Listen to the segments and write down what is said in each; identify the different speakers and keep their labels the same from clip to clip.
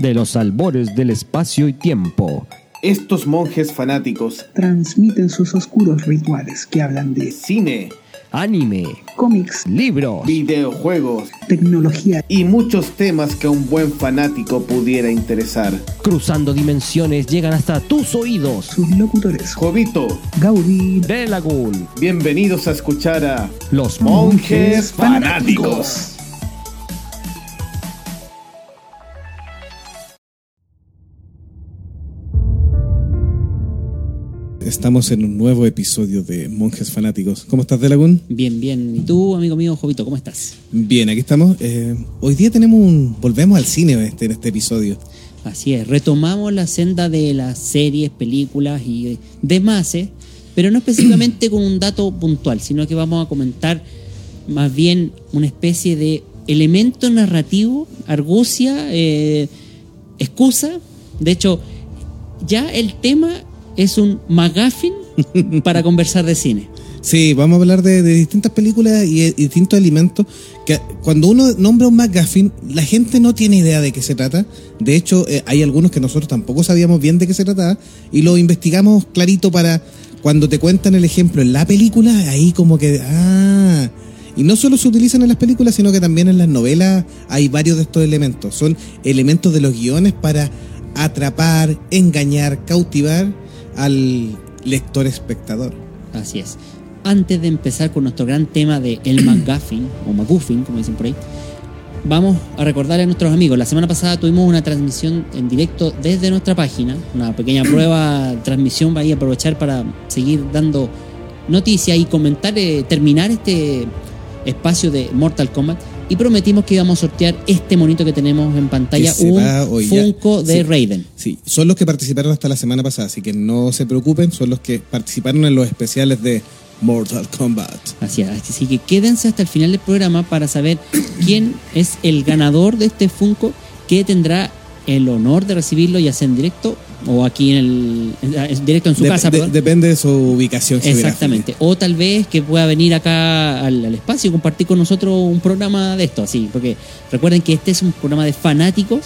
Speaker 1: de los albores del espacio y tiempo.
Speaker 2: Estos monjes fanáticos
Speaker 3: transmiten sus oscuros rituales que hablan de
Speaker 2: cine,
Speaker 1: anime,
Speaker 3: cómics,
Speaker 1: libros,
Speaker 2: videojuegos,
Speaker 3: tecnología
Speaker 2: y muchos temas que a un buen fanático pudiera interesar.
Speaker 1: Cruzando dimensiones llegan hasta tus oídos.
Speaker 3: Sus locutores
Speaker 2: Jovito,
Speaker 3: Gaudí,
Speaker 1: De Lagoon.
Speaker 2: Bienvenidos a escuchar a
Speaker 1: Los
Speaker 2: Monjes Fanáticos.
Speaker 4: Estamos en un nuevo episodio de Monjes Fanáticos. ¿Cómo estás, Delagún?
Speaker 5: Bien, bien. ¿Y tú, amigo mío, Jovito, cómo estás?
Speaker 4: Bien, aquí estamos. Eh, hoy día tenemos un. Volvemos al cine este, en este episodio.
Speaker 5: Así es, retomamos la senda de las series, películas y demás, ¿eh? pero no específicamente con un dato puntual, sino que vamos a comentar más bien una especie de elemento narrativo, argucia, eh, excusa. De hecho, ya el tema es un McGuffin para conversar de cine.
Speaker 4: Sí, vamos a hablar de, de distintas películas y, y distintos alimentos que cuando uno nombra un McGuffin, la gente no tiene idea de qué se trata. De hecho, eh, hay algunos que nosotros tampoco sabíamos bien de qué se trataba y lo investigamos clarito para cuando te cuentan el ejemplo en la película, ahí como que, ah, y no solo se utilizan en las películas, sino que también en las novelas hay varios de estos elementos. Son elementos de los guiones para atrapar, engañar, cautivar al lector espectador.
Speaker 5: Así es. Antes de empezar con nuestro gran tema de el McGuffin, o McGuffin, como dicen por ahí, vamos a recordarle a nuestros amigos. La semana pasada tuvimos una transmisión en directo desde nuestra página, una pequeña prueba, transmisión, va a aprovechar para seguir dando noticias y comentar, eh, terminar este espacio de Mortal Kombat. Y prometimos que íbamos a sortear este monito que tenemos en pantalla,
Speaker 4: Que
Speaker 5: un
Speaker 4: hoy ya.
Speaker 5: Funko de
Speaker 4: Sí.
Speaker 5: Raiden.
Speaker 4: Sí, son los que participaron hasta la semana pasada, así que no se preocupen, son los que participaron en los especiales de Mortal Kombat.
Speaker 5: Así es, así que quédense hasta el final del programa para saber quién es el ganador de este Funko que tendrá el honor de recibirlo ya sea en directo o aquí en el en directo en su
Speaker 4: Dep-
Speaker 5: casa,
Speaker 4: de- depende de su ubicación.
Speaker 5: Exactamente. O tal vez que pueda venir acá al, al espacio y compartir con nosotros un programa de esto, así, porque recuerden que este es un programa de fanáticos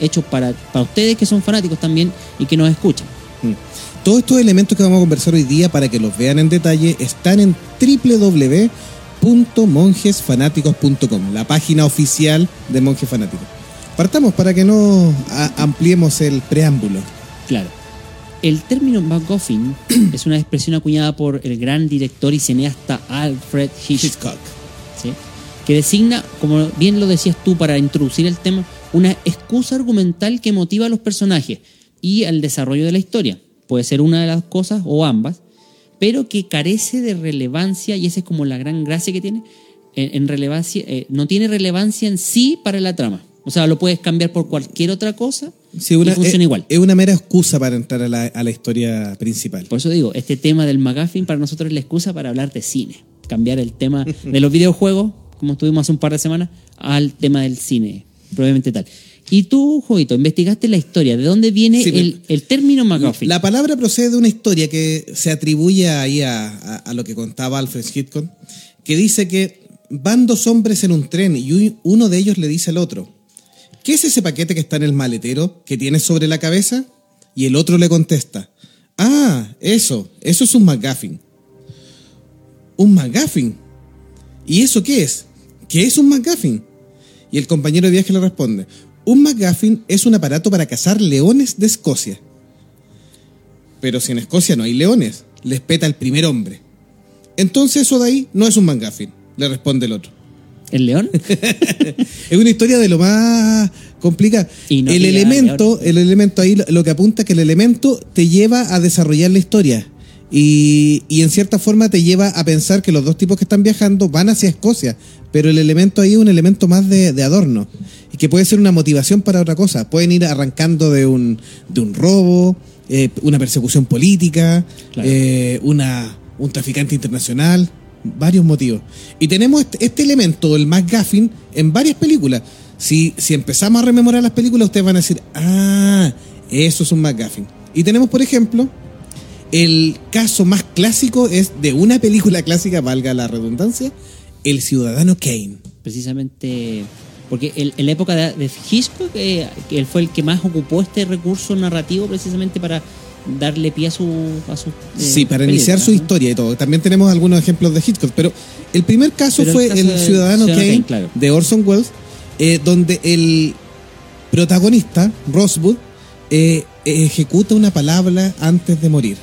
Speaker 5: hecho para, para ustedes que son fanáticos también y que nos escuchan.
Speaker 4: Mm. Todos estos elementos que vamos a conversar hoy día para que los vean en detalle están en www.monjesfanáticos.com, la página oficial de Monjes Fanáticos. Partamos para que no ampliemos el preámbulo.
Speaker 5: Claro. El término MacGuffin es una expresión acuñada por el gran director y cineasta Alfred Hitchcock, que designa, como bien lo decías tú para introducir el tema, una excusa argumental que motiva a los personajes y al desarrollo de la historia. Puede ser una de las cosas o ambas, pero que carece de relevancia y esa es como la gran gracia que tiene. En, en relevancia, eh, no tiene relevancia en sí para la trama. O sea, lo puedes cambiar por cualquier otra cosa
Speaker 4: Sí, una-
Speaker 5: y funciona
Speaker 4: es,
Speaker 5: igual.
Speaker 4: es una mera excusa para entrar a la, a la historia principal.
Speaker 5: Por eso digo, este tema del McGuffin para nosotros es la excusa para hablar de cine. Cambiar el tema de los videojuegos, como estuvimos hace un par de semanas, al tema del cine, probablemente tal. Y tú, Jovito, investigaste la historia. ¿De dónde viene
Speaker 4: Sí,
Speaker 5: el, el término McGuffin?
Speaker 4: La palabra procede de una historia que se atribuye ahí a, a- a lo que contaba Alfred Hitchcock, que dice que van dos hombres en un tren y un- uno de ellos le dice al otro, ¿qué es ese paquete que está en el maletero que tienes sobre la cabeza? Y el otro le contesta, ah, eso, eso es un McGuffin. ¿Un McGuffin? ¿Y eso qué es? ¿Qué es un McGuffin? Y el compañero de viaje le responde, un McGuffin es un aparato para cazar leones de Escocia. Pero si en Escocia no hay leones, les peta el primer hombre. Entonces eso de ahí no es un McGuffin, le responde el otro.
Speaker 5: ¿El león?
Speaker 4: Es una historia de lo más complicada.
Speaker 5: No
Speaker 4: el elemento, el elemento ahí lo, lo que apunta es que el elemento te lleva a desarrollar la historia. Y, y en cierta forma te lleva a pensar que los dos tipos que están viajando van hacia Escocia. Pero el elemento ahí es un elemento más de, de adorno. Y que puede ser una motivación para otra cosa. Pueden ir arrancando de un, de un robo, eh, una persecución política,
Speaker 5: Claro.
Speaker 4: eh, una, un traficante internacional, varios motivos. Y tenemos este, este elemento, el McGuffin, en varias películas. Si, si empezamos a rememorar las películas, ustedes van a decir, ah, eso es un McGuffin. Y tenemos, por ejemplo, el caso más clásico es de una película clásica, valga la redundancia, El Ciudadano Kane.
Speaker 5: Precisamente Porque el- en la época de, de Hitchcock, eh, él fue el que más ocupó este recurso narrativo precisamente para darle pie a su. A su eh,
Speaker 4: Sí, para iniciar su historia y todo. También tenemos algunos ejemplos de Hitchcock, pero el primer caso
Speaker 5: Pero el
Speaker 4: fue
Speaker 5: caso
Speaker 4: el, Ciudadano Kane
Speaker 5: Kane, claro.
Speaker 4: de Orson Welles, eh, donde el protagonista, Rosewood, eh, ejecuta una palabra antes de morir.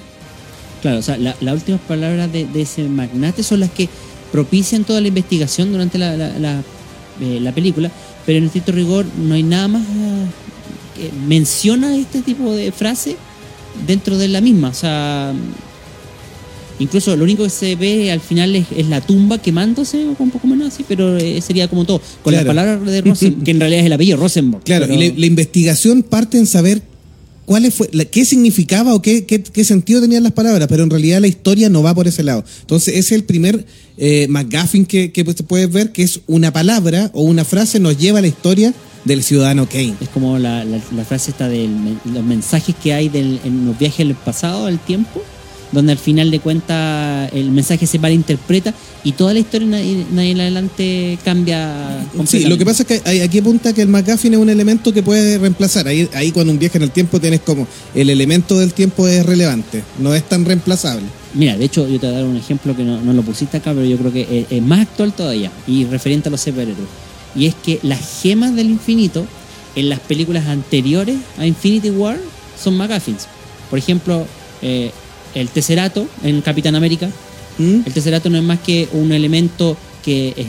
Speaker 5: Claro, o sea, la- las últimas palabras de, de ese magnate son las que propician toda la investigación durante la, la- la, eh, la película, pero en estricto rigor no hay nada más ah, que menciona este tipo de frase dentro de la misma. O sea, incluso lo único que se ve al final es, es la tumba quemándose, o un poco menos así, pero eh, sería como todo. Con
Speaker 4: Claro.
Speaker 5: las palabras de Rosen, que en realidad es el apellido Rosenborg.
Speaker 4: Claro,
Speaker 5: pero-
Speaker 4: y la, la investigación parte en saber cuáles fue, la- qué significaba o qué, qué, qué sentido tenían las palabras, pero en realidad la historia no va por ese lado. Entonces, ese es el primer eh, McGuffin que, que pues, puedes ver, que es una palabra o una frase nos lleva a la historia del ciudadano Kane.
Speaker 5: Es como la, la- la frase esta de los mensajes que hay del, en los viajes del pasado, del tiempo, donde al final de cuentas el mensaje se malinterpreta y toda la historia nadie, en adelante cambia.
Speaker 4: Sí, lo que pasa es que aquí apunta que el McGuffin es un elemento que puede reemplazar. Ahí, ahí cuando un viaje en el tiempo tienes como el elemento del tiempo es relevante, no es tan reemplazable.
Speaker 5: Mira, de hecho, yo te voy a dar un ejemplo que no, no lo pusiste acá, pero yo creo que es, es más actual todavía y referente a los superhéroes. Y es que las gemas del infinito en las películas anteriores a Infinity War son McGuffins. Por ejemplo, eh, el Tesserato en Capitán América.
Speaker 4: ¿Mm?
Speaker 5: El Tesserato no es más que un elemento que es-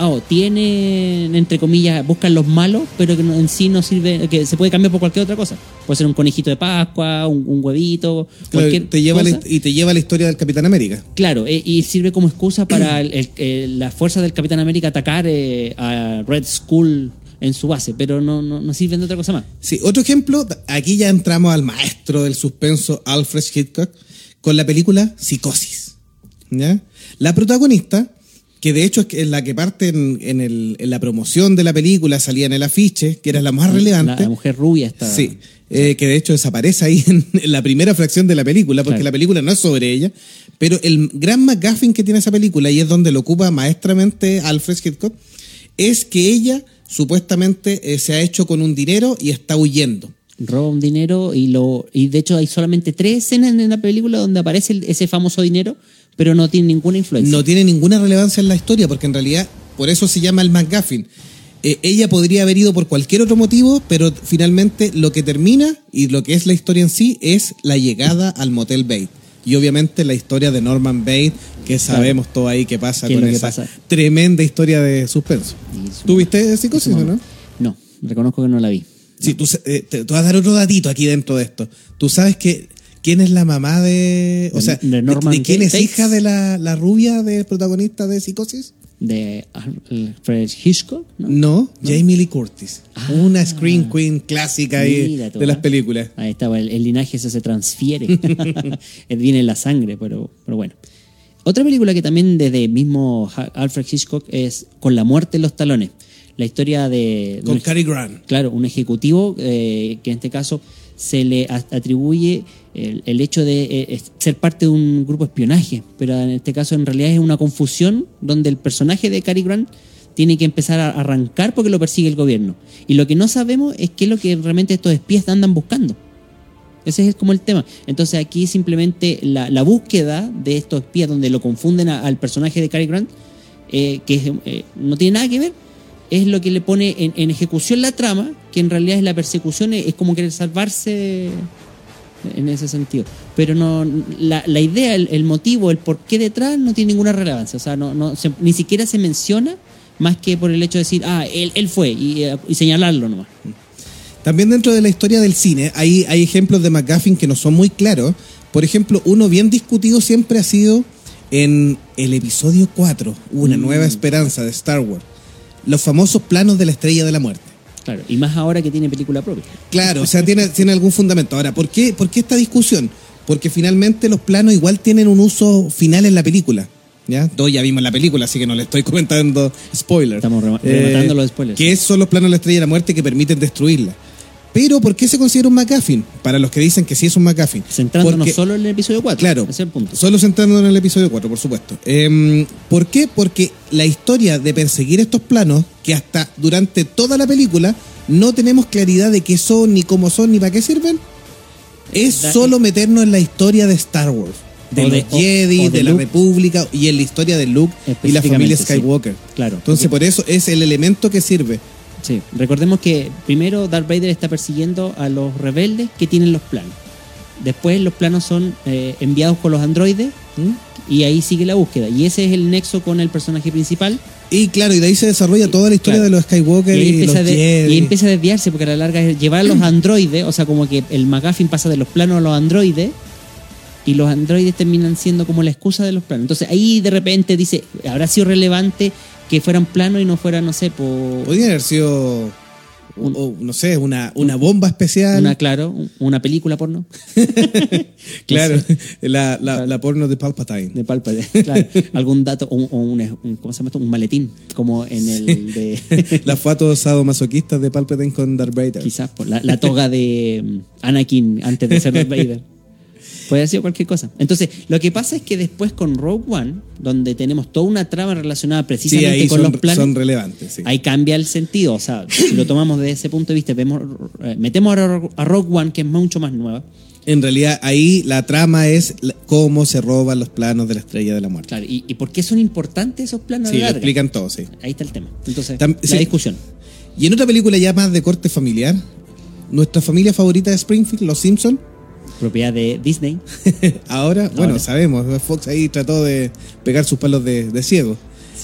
Speaker 5: oh, tiene, entre comillas, buscan los malos, pero que en sí no sirve, que se puede cambiar por cualquier otra cosa. Puede ser un conejito de Pascua, un, un huevito,
Speaker 4: Claro,
Speaker 5: cualquier
Speaker 4: te lleva la
Speaker 5: cosa.
Speaker 4: y te lleva a la historia del Capitán América.
Speaker 5: Claro, eh, y sirve como excusa para el- el- el- las fuerzas del Capitán América atacar eh, a Red Skull en su base, pero no, no, no sirven de otra cosa más.
Speaker 4: Sí, otro ejemplo, aquí ya entramos al maestro del suspenso, Alfred Hitchcock, con la película Psicosis. ¿ya? La protagonista, que de hecho es la que parte en, en el- en la promoción de la película, salía en el afiche, que era la más relevante.
Speaker 5: la mujer rubia está.
Speaker 4: Sí, eh, que de hecho desaparece ahí en, en la primera fracción de la película, porque
Speaker 5: Claro.
Speaker 4: la película no es sobre ella, pero el gran McGuffin que tiene esa película, y es donde lo ocupa maestramente Alfred Hitchcock, es que ella supuestamente eh, se ha hecho con un dinero y está huyendo.
Speaker 5: Roba un dinero y lo y de hecho hay solamente tres escenas en la película donde aparece ese famoso dinero, pero no tiene ninguna influencia.
Speaker 4: No tiene ninguna relevancia en la historia, porque en realidad por eso se llama el McGuffin. Eh, ella podría haber ido por cualquier otro motivo, pero finalmente lo que termina y lo que es la historia en sí es la llegada al Motel Bait. Y obviamente la historia de Norman Bates, que sabemos todo ahí que pasa
Speaker 5: ¿Qué es
Speaker 4: con esa
Speaker 5: pasa?
Speaker 4: tremenda historia de suspenso.
Speaker 5: Y su-
Speaker 4: ¿Tú viste Psicosis o no?
Speaker 5: No, reconozco que no la vi.
Speaker 4: Sí, tú, eh, te, te vas a dar otro datito aquí dentro de esto. Tú sabes que quién es la mamá de. O
Speaker 5: De-
Speaker 4: sea,
Speaker 5: de Norman
Speaker 4: de quién es
Speaker 5: Bates.
Speaker 4: hija de la, la rubia del protagonista de Psicosis?
Speaker 5: De Alfred Hitchcock, ¿no?
Speaker 4: No, Jamie Lee Curtis.
Speaker 5: Ah.
Speaker 4: una Screen Queen clásica
Speaker 5: tú,
Speaker 4: de las
Speaker 5: ¿eh?
Speaker 4: películas.
Speaker 5: Ahí estaba, el, el linaje ese se transfiere. Viene en la sangre, pero, pero bueno. Otra película que también desde mismo Alfred Hitchcock es Con la muerte en los talones. La historia de...
Speaker 4: Con Cary Grant.
Speaker 5: Claro, un ejecutivo eh, que en este caso se le atribuye el, hecho de eh, ser parte de un grupo de espionaje, pero en este caso en realidad es una confusión donde el personaje de Cary Grant tiene que empezar a arrancar porque lo persigue el gobierno. Y lo que no sabemos es qué es lo que realmente estos espías andan buscando. Ese es como el tema. Entonces aquí simplemente la, búsqueda de estos espías donde lo confunden al personaje de Cary Grant, eh, que eh, no tiene nada que ver, es lo que le pone en, ejecución la trama, que en realidad es la persecución, es como querer salvarse en ese sentido. Pero no la, la idea, el, el motivo, el por qué detrás no tiene ninguna relevancia. O sea, no, no se- ni siquiera se menciona más que por el hecho de decir, ah, él, él fue y, eh, y señalarlo nomás.
Speaker 4: También dentro de la historia del cine hay, hay ejemplos de McGuffin que no son muy claros. Por ejemplo, uno bien discutido siempre ha sido en el episodio 4, Una
Speaker 5: Mm.
Speaker 4: nueva esperanza de Star Wars. Los famosos planos de la estrella de la muerte.
Speaker 5: Claro, y más ahora que tiene película propia.
Speaker 4: Claro, o sea, tiene, tiene algún fundamento. Ahora, ¿por qué, ¿por qué esta discusión? Porque finalmente los planos igual tienen un uso final en la película. ¿Ya? Todos ya vimos la película, así que no le estoy comentando spoilers.
Speaker 5: Estamos rema- rematando los spoilers.
Speaker 4: Que son los planos de la estrella de la muerte que permiten destruirla. Pero ¿por qué se considera un McGuffin? Para los que dicen que sí es un McGuffin.
Speaker 5: Centrándonos
Speaker 4: Porque-
Speaker 5: solo en el episodio 4.
Speaker 4: Claro,
Speaker 5: Ese es el punto.
Speaker 4: solo centrándonos en el episodio 4, por supuesto. Em, ¿Por qué? Porque la historia de perseguir estos planos, que hasta durante toda la película no tenemos claridad de qué son, ni cómo son, ni para qué sirven, es solo meternos en la historia de Star Wars. De los
Speaker 5: de-
Speaker 4: Jedi,
Speaker 5: o de
Speaker 4: de, la. República y en la historia de Luke y la familia
Speaker 5: sí.
Speaker 4: Skywalker.
Speaker 5: Claro.
Speaker 4: Entonces, por eso es el elemento que sirve.
Speaker 5: Sí, recordemos que primero Darth Vader está persiguiendo a los rebeldes que tienen los planos. Después los planos son eh, enviados con los androides y ahí sigue la búsqueda. Y ese es el nexo con el personaje principal.
Speaker 4: Y claro, y de ahí se desarrolla toda la historia
Speaker 5: Claro.
Speaker 4: de los Skywalker
Speaker 5: Y
Speaker 4: y, los
Speaker 5: de-
Speaker 4: Jedi.
Speaker 5: y ahí empieza a desviarse porque a la larga es llevar a los androides, o sea, como que el McGuffin pasa de los planos a los androides y los androides terminan siendo como la excusa de los planos. Entonces ahí de repente dice, ¿habrá sido relevante que fueran planos y no fueran, no sé, por
Speaker 4: Podría haber sido,
Speaker 5: Un-
Speaker 4: o, no sé, una, una bomba especial.
Speaker 5: una, claro, un- una película porno?
Speaker 4: claro,
Speaker 5: No sé.
Speaker 4: la, la, la porno de Palpatine.
Speaker 5: De Palpatine, claro. Algún dato, o un, o un- un- ¿cómo se llama esto? Un maletín, como en el de...
Speaker 4: Las fotos sadomasoquistas de Palpatine con Darth Vader.
Speaker 5: Quizás por la, la toga de mm, Anakin antes de ser Darth Vader. Puede haber sido cualquier cosa. Entonces, lo que pasa es que después con Rogue One, donde tenemos toda una trama relacionada
Speaker 4: Sí,
Speaker 5: precisamente
Speaker 4: ahí
Speaker 5: con
Speaker 4: son,
Speaker 5: los planes,
Speaker 4: son relevantes. sí.
Speaker 5: ahí cambia el sentido. O sea, si lo tomamos desde ese punto de vista, vemos, eh, metemos a Ro- a Rogue One, que es mucho más nueva.
Speaker 4: En realidad, ahí la trama es cómo se roban los planos de la estrella de la muerte.
Speaker 5: Claro, y, y por qué son importantes esos planos
Speaker 4: Sí,
Speaker 5: de
Speaker 4: lo explican todo, sí.
Speaker 5: Ahí está el tema. Entonces,
Speaker 4: Tam-
Speaker 5: la
Speaker 4: sí.
Speaker 5: discusión.
Speaker 4: Y en otra película ya más de corte familiar, nuestra familia favorita de Springfield, Los Simpsons,
Speaker 5: Propiedad de Disney.
Speaker 4: ahora, bueno, sabemos, Fox ahí trató de pegar sus palos de, de ciego.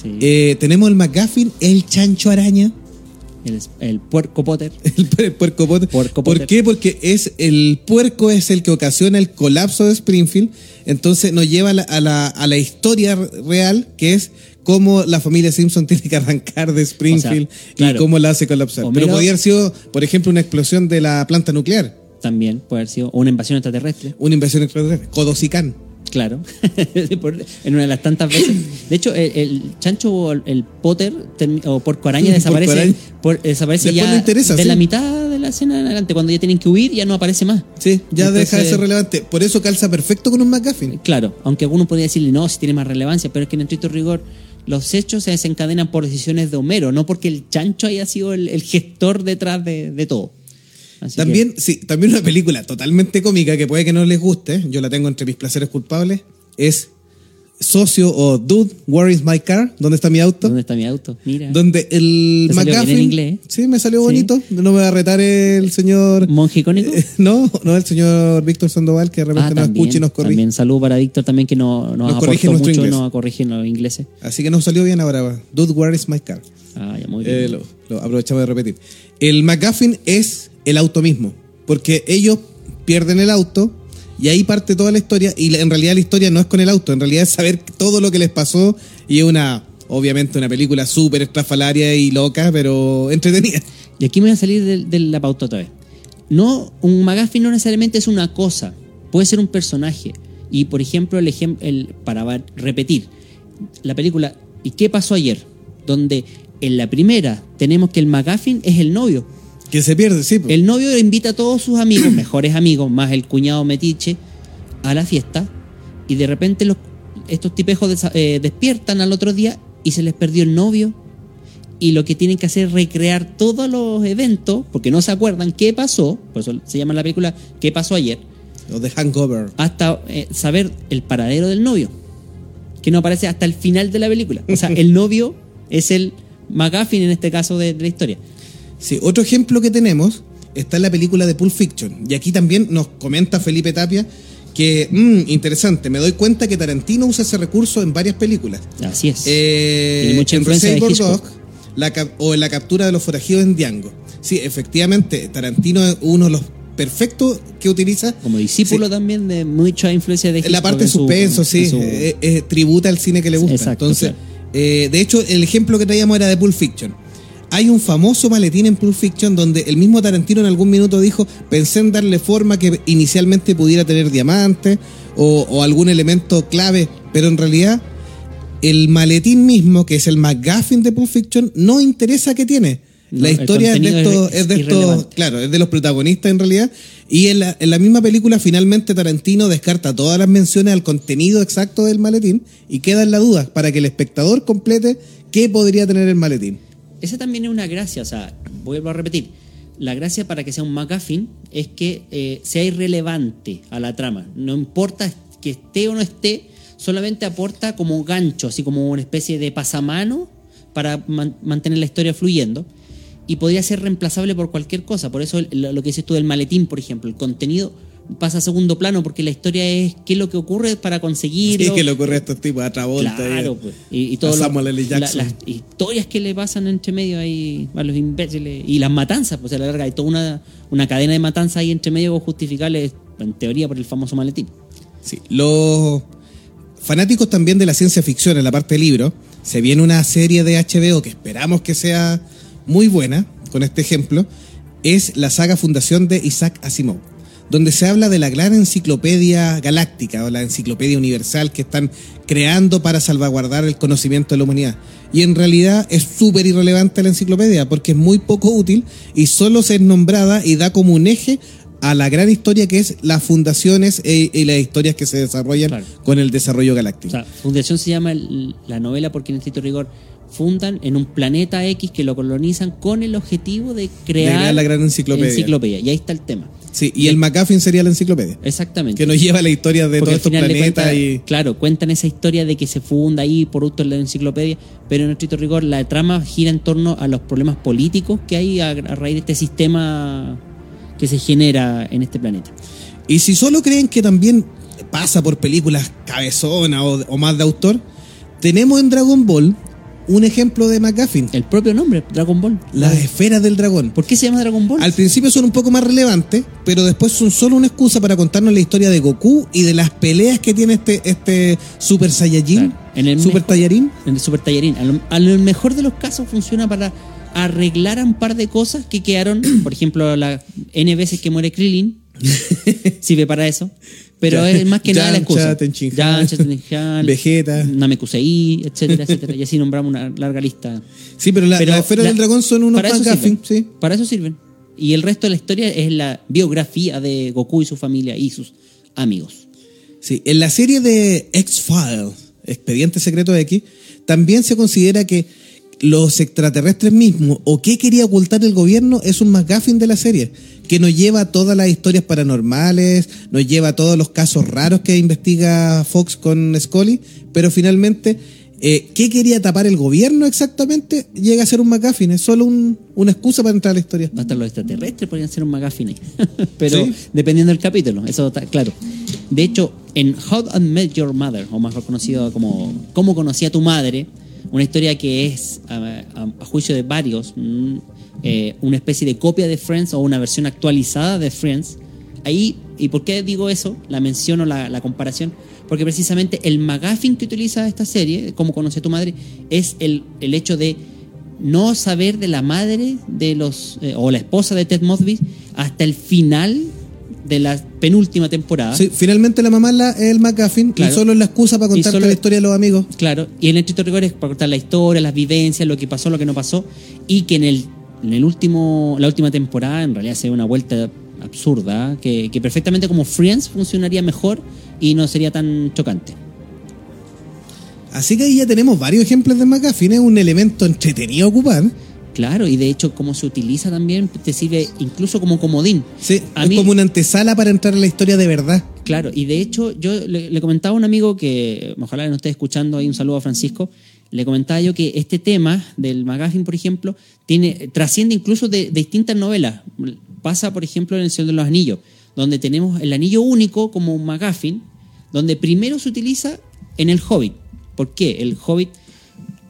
Speaker 5: Sí.
Speaker 4: Eh, tenemos el McGuffin, el chancho araña,
Speaker 5: el, el puerco Potter.
Speaker 4: el, pu- el puerco Potter.
Speaker 5: Puerco
Speaker 4: ¿Por qué? Porque es el puerco es el que ocasiona el colapso de Springfield, entonces nos lleva a la, a la, a la historia real, que es cómo la familia Simpson tiene que arrancar de Springfield
Speaker 5: claro.
Speaker 4: y cómo la hace colapsar.
Speaker 5: Homero-
Speaker 4: Pero podría haber sido, por ejemplo, una explosión de la planta nuclear,
Speaker 5: También puede haber sido o una invasión extraterrestre.
Speaker 4: una invasión extraterrestre, Kodosikan.
Speaker 5: Claro. En una de las tantas veces. De hecho, el, el chancho o el, Potter o porco araña desaparece,
Speaker 4: Porco araña.
Speaker 5: por- desaparece
Speaker 4: Después
Speaker 5: ya
Speaker 4: interesa,
Speaker 5: de
Speaker 4: sí.
Speaker 5: la mitad de la escena en adelante. Cuando ya tienen que huir, ya no aparece más.
Speaker 4: Sí, ya
Speaker 5: Entonces-
Speaker 4: deja de ser relevante. Por eso calza perfecto con un McGuffin.
Speaker 5: Claro, aunque alguno podría decirle no, si tiene más relevancia, pero es que en estricto rigor los hechos se desencadenan por decisiones de Homero, no porque el chancho haya sido el, el gestor detrás de, de todo. Así
Speaker 4: También, sí, también una película totalmente cómica que puede que no les guste, yo la tengo entre mis placeres culpables, es Socio o Dude, Where is my car? ¿Dónde está mi auto?
Speaker 5: ¿dónde está mi auto? Mira.
Speaker 4: Donde el McGuffin.
Speaker 5: en inglés, ¿eh?
Speaker 4: Sí, me salió
Speaker 5: Sí.
Speaker 4: bonito. No me va a retar el señor.
Speaker 5: ¿Monje icónico?
Speaker 4: Eh, no, no el señor Víctor Sandoval, que de repente
Speaker 5: Ah,
Speaker 4: nos
Speaker 5: también,
Speaker 4: escucha y nos corrige.
Speaker 5: también saludo para Víctor también que no, nos,
Speaker 4: Nos corrige
Speaker 5: aportó mucho,
Speaker 4: inglés.
Speaker 5: nos corrige en los ingleses.
Speaker 4: Así que nos salió bien ahora. Dude, Where is my car?
Speaker 5: Ah, ya muy bien.
Speaker 4: Eh, lo, lo aprovechamos de repetir. El McGuffin es el auto mismo, porque ellos pierden el auto y ahí parte toda la historia y en realidad la historia no es con el auto, en realidad es saber todo lo que les pasó y es una, obviamente una película súper estrafalaria y loca, pero entretenida.
Speaker 5: Y aquí me voy a salir de, de la pauta otra vez. No, un McGuffin no necesariamente es una cosa, puede ser un personaje. Y por ejemplo, el el, para repetir, la película ¿Y qué pasó ayer? Donde en la primera tenemos que el McGuffin es el novio.
Speaker 4: Que se pierde, sí. po.
Speaker 5: El novio invita a todos sus amigos, mejores amigos, más el cuñado metiche, a la fiesta. Y de repente los, estos tipejos desa- eh, despiertan al otro día y se les perdió el novio. Y lo que tienen que hacer es recrear todos los eventos, porque no se acuerdan qué pasó, por eso se llama la película ¿Qué pasó ayer?
Speaker 4: O The Hangover.
Speaker 5: Hasta eh, saber el paradero del novio, que no aparece hasta el final de la película. O sea, el novio es el McGuffin en este caso de- de la historia.
Speaker 4: Sí, otro ejemplo que tenemos está en la película de Pulp Fiction. Y aquí también nos comenta Felipe Tapia que, mm, interesante, me doy cuenta que Tarantino usa ese recurso en varias películas.
Speaker 5: Así es.
Speaker 4: Eh,
Speaker 5: Tiene mucha
Speaker 4: en
Speaker 5: influencia de
Speaker 4: Reservoir
Speaker 5: Hitchcock.
Speaker 4: Dog, la o en la captura de los forajidos en Django. Sí, efectivamente, Tarantino es uno de los perfectos que utiliza.
Speaker 5: Como discípulo
Speaker 4: Sí,
Speaker 5: tamde mucha influencia de
Speaker 4: en la
Speaker 5: Hitchcock
Speaker 4: parte de
Speaker 5: en su-
Speaker 4: suspenso,
Speaker 5: en
Speaker 4: sí,
Speaker 5: su-
Speaker 4: eh, eh, tributa al cine que le gusta.
Speaker 5: Exacto,
Speaker 4: Entonces,
Speaker 5: claro.
Speaker 4: eh, de hecho, el ejemplo que traíamos era de Pulp Fiction. Hay un famoso maletín en Pulp Fiction donde el mismo Tarantino en algún minuto dijo, pensé en darle forma que inicialmente pudiera tener diamantes o, o algún elemento clave, pero en realidad el maletín mismo, que es el McGuffin de Pulp Fiction, no interesa qué tiene. La
Speaker 5: No,
Speaker 4: historia es de estos,
Speaker 5: es-
Speaker 4: es de estos, claro, es de los protagonistas en realidad. Y en la, en la misma película finalmente Tarantino descarta todas las menciones al contenido exacto del maletín y queda en la duda para que el espectador complete qué podría tener el maletín.
Speaker 5: Esa también es una gracia, o sea, vuelvo a repetir. La gracia para que sea un McGuffin es que eh, sea irrelevante a la trama. No importa que esté o no esté, solamente aporta como gancho, así como una especie de pasamano para man- mantener la historia fluyendo. Y podría ser reemplazable por cualquier cosa. Por eso lo que dices tú del maletín, por ejemplo, el contenido pasa a segundo plano porque la historia es qué es lo que ocurre para conseguirlo.
Speaker 4: Sí, que le ocurre a estos tipos, a Travolta.
Speaker 5: Claro,
Speaker 4: y-
Speaker 5: pues. Y, y todo
Speaker 4: a
Speaker 5: lo- la- las historias que le pasan entre medio ahí a los imbéciles. Y las matanzas, pues a la larga hay toda una, una cadena de matanzas ahí entre medio justificables, en teoría, por el famoso maletín.
Speaker 4: Sí, los fanáticos también de la ciencia ficción en la parte de libro, se viene una serie de HBO que esperamos que sea muy buena, con este ejemplo, es la saga Fundación de Isaac Asimov, donde se habla de la gran enciclopedia galáctica o la enciclopedia universal que están creando para salvaguardar el conocimiento de la humanidad. Y en realidad es súper irrelevante la enciclopedia porque es muy poco útil y solo se es nombrada y da como un eje a la gran historia que es las fundaciones e- y las historias que se desarrollan
Speaker 5: Claro.
Speaker 4: con el desarrollo
Speaker 5: O
Speaker 4: galáctico.
Speaker 5: sea, Fundación se llama la novela porque en estricto rigor fundan en un planeta X que lo colonizan con el objetivo de crear,
Speaker 4: crear la gran enciclopedia.
Speaker 5: enciclopedia. Y ahí está el tema.
Speaker 4: Sí, y el McGuffin sería la enciclopedia,
Speaker 5: Exactamente.
Speaker 4: que nos lleva la historia de
Speaker 5: Porque
Speaker 4: todos estos planetas
Speaker 5: cuenta-
Speaker 4: y...
Speaker 5: Claro, cuentan esa historia de que se funda ahí producto de la enciclopedia, pero en estricto rigor la trama gira en torno a los problemas políticos que hay a, a raíz de este sistema que se genera en este planeta.
Speaker 4: Y si solo creen que también pasa por películas cabezona o, o más de autor, tenemos en Dragon Ball un ejemplo de McGuffin,
Speaker 5: El propio nombre, Dragon Ball.
Speaker 4: las esferas del dragón.
Speaker 5: ¿Por qué se llama Dragon Ball?
Speaker 4: Al principio son un poco más relevantes, pero después son solo una excusa para contarnos la historia de Goku y de las peleas que tiene este, este Super Saiyajin,
Speaker 5: Claro. En el
Speaker 4: Super Tallarín.
Speaker 5: En el Super Tallarín. A lo, a lo mejor de los casos funciona para arreglar un par de cosas que quedaron, por ejemplo, la N veces que muere Krillin, sirve para eso. Pero
Speaker 4: Ya-
Speaker 5: es más que nada la excusa.
Speaker 4: Tenshinhan,
Speaker 5: Yamcha, Tenshinhan,
Speaker 4: Vegeta.
Speaker 5: Namekusei, etcétera, etcétera. Y así nombramos una larga lista.
Speaker 4: Sí, pero, la-
Speaker 5: Pero
Speaker 4: las esferas
Speaker 5: la-
Speaker 4: del dragón son unos
Speaker 5: para eso sirven.
Speaker 4: sí.
Speaker 5: Para eso sirven. Y el resto de la historia es la biografía de Goku y su familia y sus amigos.
Speaker 4: Sí, en la serie de X-Files, Expediente Secreto X, también se considera que los extraterrestres mismos o qué quería ocultar el gobierno es un McGuffin de la serie, que nos lleva a todas las historias paranormales, nos lleva a todos los casos raros que investiga Fox con Scully, pero finalmente, eh, ¿qué quería tapar el gobierno exactamente? Llega a ser un McGuffin, es solo un- una excusa para entrar a la historia.
Speaker 5: Hasta los extraterrestres podrían ser un McGuffin ahí. Pero
Speaker 4: Sí.
Speaker 5: dependiendo del capítulo, eso está claro. De hecho, en How I Met Your Mother, o mejor conocido como Cómo conocí a tu madre, una historia que es, a, juicio de varios, mm, eh, una especie de copia de Friends o una versión actualizada de Friends. Ahí, ¿y por qué digo eso? La menciono, la, comparación. Porque precisamente el McGuffin que utiliza esta serie, Cómo conocí a tu madre, es el, el hecho de no saber de la madre de los eh, o la esposa de Ted Mosby hasta el final de la penúltima temporada.
Speaker 4: Sí, finalmente la mamá es la- es el McGuffin
Speaker 5: Claro.
Speaker 4: y solo es la excusa para contarte
Speaker 5: solo-
Speaker 4: la historia de los amigos.
Speaker 5: Claro, y en el estricto rigor es para contar la historia, las vivencias, lo que pasó, lo que no pasó, y que en el, en el último, la última temporada en realidad se ve una vuelta absurda, que, que perfectamente como Friends funcionaría mejor y no sería tan chocante.
Speaker 4: Así que ahí ya tenemos varios ejemplos de McGuffin, es un elemento entretenido a ocupar.
Speaker 5: Claro, y de hecho cómo se utiliza también te sirve incluso como comodín.
Speaker 4: Sí,
Speaker 5: A
Speaker 4: es
Speaker 5: mí-
Speaker 4: como una antesala para entrar a la historia de verdad.
Speaker 5: Claro, y de hecho yo le, le comentaba a un amigo que ojalá no esté escuchando ahí un saludo a Francisco, le comentaba yo que este tema del McGuffin, por ejemplo, tiene trasciende incluso de, de distintas novelas. Pasa, por ejemplo, en El Señor de los Anillos, donde tenemos el anillo único como un McGuffin, donde primero se utiliza en el Hobbit. ¿Por qué? El Hobbit,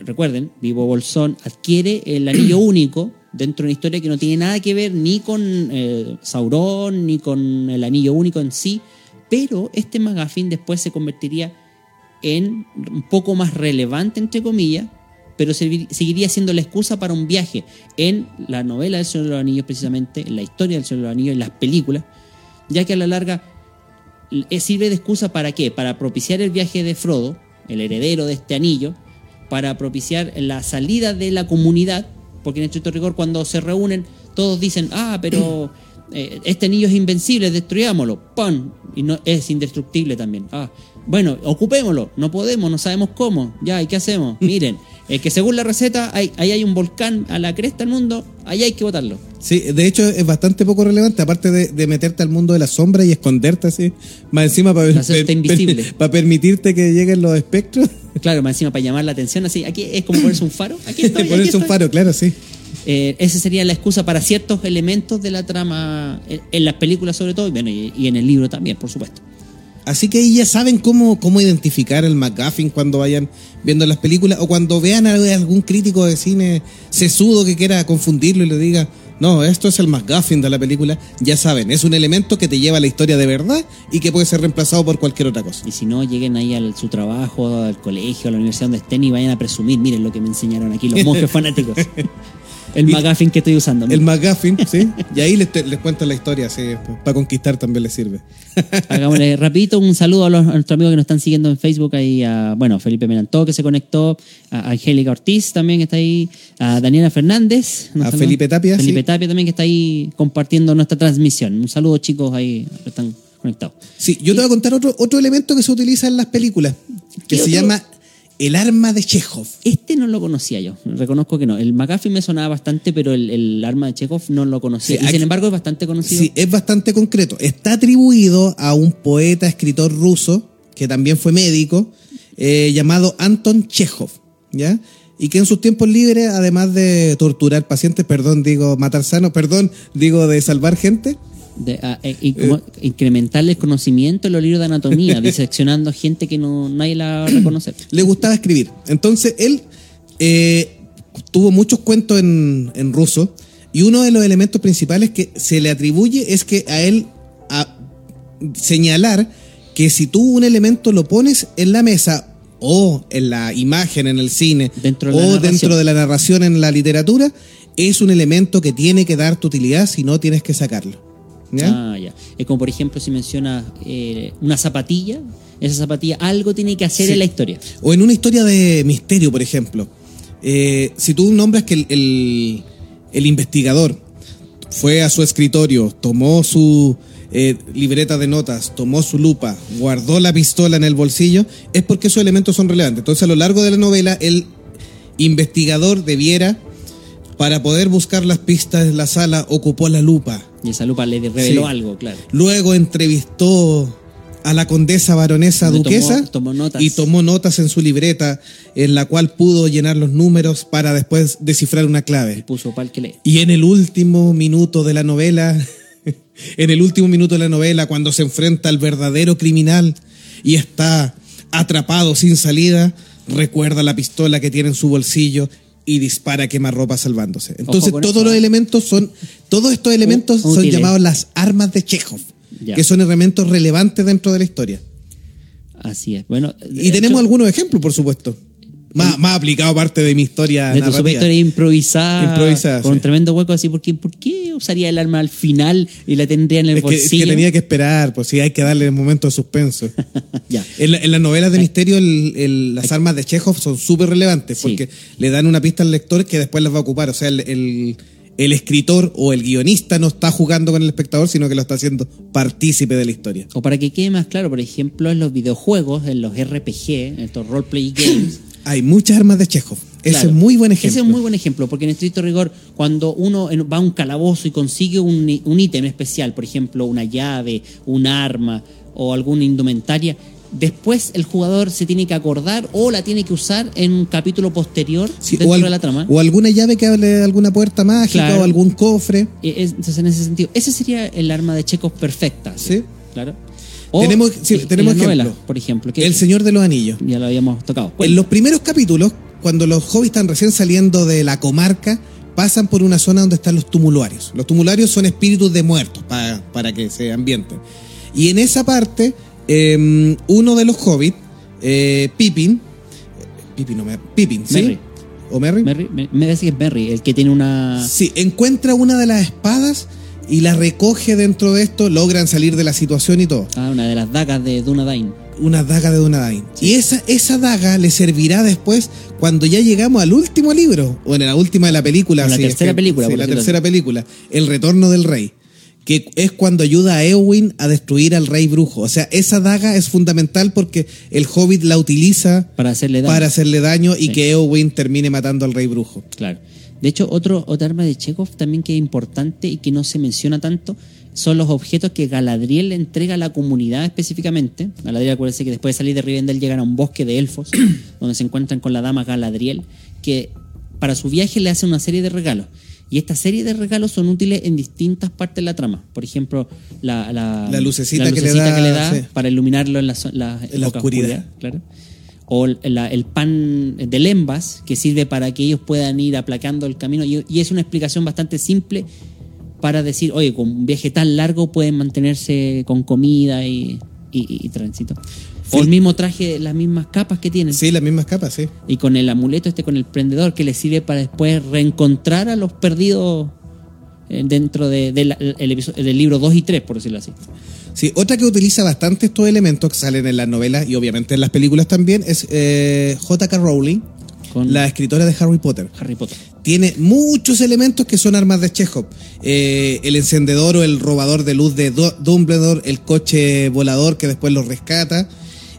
Speaker 5: recuerden, Vivo Bolsón adquiere el anillo único dentro de una historia que no tiene nada que ver ni con eh, Sauron, ni con el anillo único en sí, pero este McGuffin después se convertiría en un poco más relevante, entre comillas, pero seguiría siendo la excusa para un viaje en la novela del Señor de los Anillos, precisamente, en la historia del Señor de los Anillos, en las películas, ya que a la larga eh, sirve de excusa para qué? Para propiciar el viaje de Frodo, el heredero de este anillo, para propiciar la salida de la comunidad porque en estricto rigor cuando se reúnen todos dicen, ah, pero eh, este anillo es invencible, destruyámoslo, ¡pum! Y no, es indestructible también. Ah, bueno, ocupémoslo, no podemos, no sabemos cómo, ya, ¿y qué hacemos? Miren, es que según la receta, hay- ahí hay un volcán a la cresta del mundo, ahí hay que botarlo.
Speaker 4: Sí, de hecho es bastante poco relevante, aparte de, de meterte al mundo de la sombra y esconderte así, más encima para,
Speaker 5: Hacerte invisible.
Speaker 4: para permitirte que lleguen los espectros,
Speaker 5: Claro, más encima para llamar la atención, así, aquí es como ponerse un faro, aquí estoy, aquí
Speaker 4: ponerse un faro, claro, sí.
Speaker 5: Eh, esa sería la excusa para ciertos elementos de la trama, en, en las películas sobre todo, y, bueno, y, y en el libro también, por supuesto.
Speaker 4: Así que ahí ya saben cómo, cómo identificar el McGuffin cuando vayan viendo las películas o cuando vean a algún crítico de cine sesudo que quiera confundirlo y le diga, no, esto es el McGuffin de la película, ya saben, es un elemento que te lleva a la historia de verdad y que puede ser reemplazado por cualquier otra cosa.
Speaker 5: Y si no, lleguen ahí a su trabajo, al colegio, a la universidad donde estén y vayan a presumir, miren lo que me enseñaron aquí los monjes fanáticos. El McGuffin que estoy usando.
Speaker 4: El McGuffin, ¿sí? Y ahí les, les cuento la historia, sí, para conquistar también les sirve.
Speaker 5: Hagámosle rapidito un saludo a, los, a nuestros amigos que nos están siguiendo en Facebook, ahí a, bueno, Felipe Menantó que se conectó, a Angélica Ortiz también que está ahí, a Daniela Fernández,
Speaker 4: A. Felipe Tapia,
Speaker 5: Felipe
Speaker 4: sí.
Speaker 5: Tapia también que está ahí compartiendo nuestra transmisión. Un saludo chicos ahí que están conectados.
Speaker 4: Sí, yo te voy a contar otro, otro elemento que se utiliza en las películas, que
Speaker 5: ¿Qué
Speaker 4: se
Speaker 5: otro?
Speaker 4: llama el arma de Chekhov.
Speaker 5: Este no lo conocía yo, reconozco que no. El McGuffin me sonaba bastante, pero el, el arma de Chekhov no lo conocía.
Speaker 4: Sí,
Speaker 5: y
Speaker 4: aquí-
Speaker 5: sin embargo es bastante conocido.
Speaker 4: Sí, es bastante concreto. Está atribuido a un poeta, escritor ruso, que también fue médico, eh, llamado Anton Chekhov, ¿ya? Y que en sus tiempos libres, además de torturar pacientes, perdón, digo, matar sanos, perdón, digo, de salvar gente,
Speaker 5: De, ah, eh, y como incrementarle el conocimiento en los libros de anatomía, diseccionando gente que no nadie la va a reconocer.
Speaker 4: le gustaba escribir. Entonces, él eh, tuvo muchos cuentos en, en ruso y uno de los elementos principales que se le atribuye es que a él a señalar que si tú un elemento lo pones en la mesa o en la imagen en el cine
Speaker 5: Dentro de la
Speaker 4: o
Speaker 5: narración.
Speaker 4: dentro de la narración en la literatura, es un elemento que tiene que dar tu utilidad si no tienes que sacarlo. ¿Ya?
Speaker 5: Ah, ya. Es como por ejemplo si menciona eh, una zapatilla, esa zapatilla algo tiene que hacer
Speaker 4: Sí.
Speaker 5: en la historia.
Speaker 4: O en una historia de misterio, por ejemplo. Eh, si tú nombras que el, el- el investigador fue a su escritorio, tomó su eh, libreta de notas, tomó su lupa, guardó la pistola en el bolsillo, es porque esos elementos son relevantes. Entonces, a lo largo de la novela, el investigador debiera, para poder buscar las pistas en la sala, ocupó la lupa.
Speaker 5: Y esa lupa le reveló
Speaker 4: Sí.
Speaker 5: algo, claro.
Speaker 4: Luego entrevistó a la condesa baronesa
Speaker 5: tomó-
Speaker 4: duquesa
Speaker 5: tomó notas.
Speaker 4: y tomó notas en su libreta en la cual pudo llenar los números para después descifrar una clave.
Speaker 5: Puso pal que lee.
Speaker 4: Y en el último minuto de la novela, en el último minuto de la novela, cuando se enfrenta al verdadero criminal y está atrapado sin salida, recuerda la pistola que tiene en su bolsillo y dispara quemarropa salvándose. Entonces todos los
Speaker 5: ¿eh?
Speaker 4: elementos son, todos estos elementos son
Speaker 5: útiles.
Speaker 4: llamados las armas de Chekhov,
Speaker 5: Ya.
Speaker 4: que son elementos relevantes dentro de la historia.
Speaker 5: Así es. Bueno,
Speaker 4: Y tenemos algunos ejemplos, por supuesto. Más, más aplicado parte de mi historia
Speaker 5: de tu
Speaker 4: narrativa.
Speaker 5: historia improvisada,
Speaker 4: Improvisada,
Speaker 5: con
Speaker 4: sí.
Speaker 5: un tremendo hueco así, ¿por qué, ¿por qué usaría el arma al final y la tendría en el
Speaker 4: Es que, es
Speaker 5: bolsillo?
Speaker 4: que tenía que esperar, pues sí, hay que darle un momento de suspenso.
Speaker 5: ya.
Speaker 4: En, la- en las novelas de misterio, el- el- las armas de Chekhov son súper relevantes
Speaker 5: Sí.
Speaker 4: porque le dan una pista al lector que después las va a ocupar. O sea, el, el- el escritor o el guionista no está jugando con el espectador, sino que lo está haciendo partícipe de la historia.
Speaker 5: O para que quede más claro, por ejemplo, en los videojuegos, en los RPG, en estos roleplay games.
Speaker 4: Hay muchas armas de Chekhov. Ese
Speaker 5: Claro.
Speaker 4: es muy buen ejemplo.
Speaker 5: Ese es muy buen ejemplo, porque en estricto rigor, cuando uno va a un calabozo y consigue un, un ítem especial, por ejemplo, una llave, un arma o alguna indumentaria, después el jugador se tiene que acordar o la tiene que usar en un capítulo posterior
Speaker 4: Sí,
Speaker 5: dentro
Speaker 4: o, al-
Speaker 5: de la trama.
Speaker 4: o alguna llave que hable de alguna puerta mágica
Speaker 5: Claro.
Speaker 4: o algún cofre.
Speaker 5: Es- Entonces, en ese sentido, ese sería el arma de Chekhov perfecta.
Speaker 4: Sí.
Speaker 5: Claro.
Speaker 4: Tenemos- sí,
Speaker 5: en
Speaker 4: tenemos
Speaker 5: novelas,
Speaker 4: ejemplo.
Speaker 5: por ejemplo. que
Speaker 4: El Señor de los Anillos.
Speaker 5: Ya lo habíamos tocado.
Speaker 4: En los primeros capítulos, cuando los hobbits están recién saliendo de la comarca, pasan por una zona donde están los tumularios. Los tumularios son espíritus de muertos, pa- para que se ambienten. Y en esa parte, eh, uno de los hobbits, eh, Pippin, Pippin, no me- Pippin, ¿sí?
Speaker 5: Merry.
Speaker 4: ¿O Merry?
Speaker 5: Merry, me, me parece que es Merry, el que tiene una.
Speaker 4: Sí, encuentra una de las espadas y la recoge dentro de esto, logran salir de la situación y todo.
Speaker 5: Ah, una de las dagas de Dunedain.
Speaker 4: Una daga de Dunedain. Y esa, esa daga le servirá después cuando ya llegamos al último libro, o en la última de la película.
Speaker 5: O la
Speaker 4: sí, es
Speaker 5: tercera película,
Speaker 4: sí,
Speaker 5: por
Speaker 4: la tercera película, El Retorno del Rey. Que es cuando ayuda a Eowyn a destruir al rey brujo. O sea, esa daga es fundamental porque el hobbit la utiliza
Speaker 5: Para hacerle daño.
Speaker 4: para hacerle daño y que Eowyn termine matando al rey brujo.
Speaker 5: Claro. De hecho, otro, otra arma de Chekhov también que es importante y que no se menciona tanto son los objetos que Galadriel le entrega a la comunidad específicamente. Galadriel, acuérdense que después de salir de Rivendell llegan a un bosque de elfos donde se encuentran con la dama Galadriel que para su viaje le hace una serie de regalos. Y esta serie de regalos son útiles en distintas partes de la trama. Por ejemplo, la, la,
Speaker 4: La lucecita
Speaker 5: la
Speaker 4: que le da,
Speaker 5: que le da
Speaker 4: sí.
Speaker 5: para iluminarlo en la,
Speaker 4: En
Speaker 5: poca
Speaker 4: oscuridad.
Speaker 5: claro o el, la- el pan de lembas que sirve para que ellos puedan ir aplacando el camino y, y es una explicación bastante simple para decir, oye, con un viaje tan largo pueden mantenerse con comida y, y- y tránsito. O el mismo traje, las mismas capas que tienen.
Speaker 4: Sí, las mismas capas, sí.
Speaker 5: Y con el amuleto este, con el prendedor, que les sirve para después reencontrar a los perdidos eh, dentro de- de la- el episo- del libro 2 y 3, por decirlo así.
Speaker 4: Sí, otra que utiliza bastante estos elementos que salen en las novelas y obviamente en las películas también es eh, J.K. Rowling,
Speaker 5: Con
Speaker 4: la escritora de Harry Potter.
Speaker 5: Harry Potter.
Speaker 4: Tiene muchos elementos que son armas de Chekhov. Eh, el encendedor o el robador de luz de Du- Dumbledore, el coche volador que después lo rescata.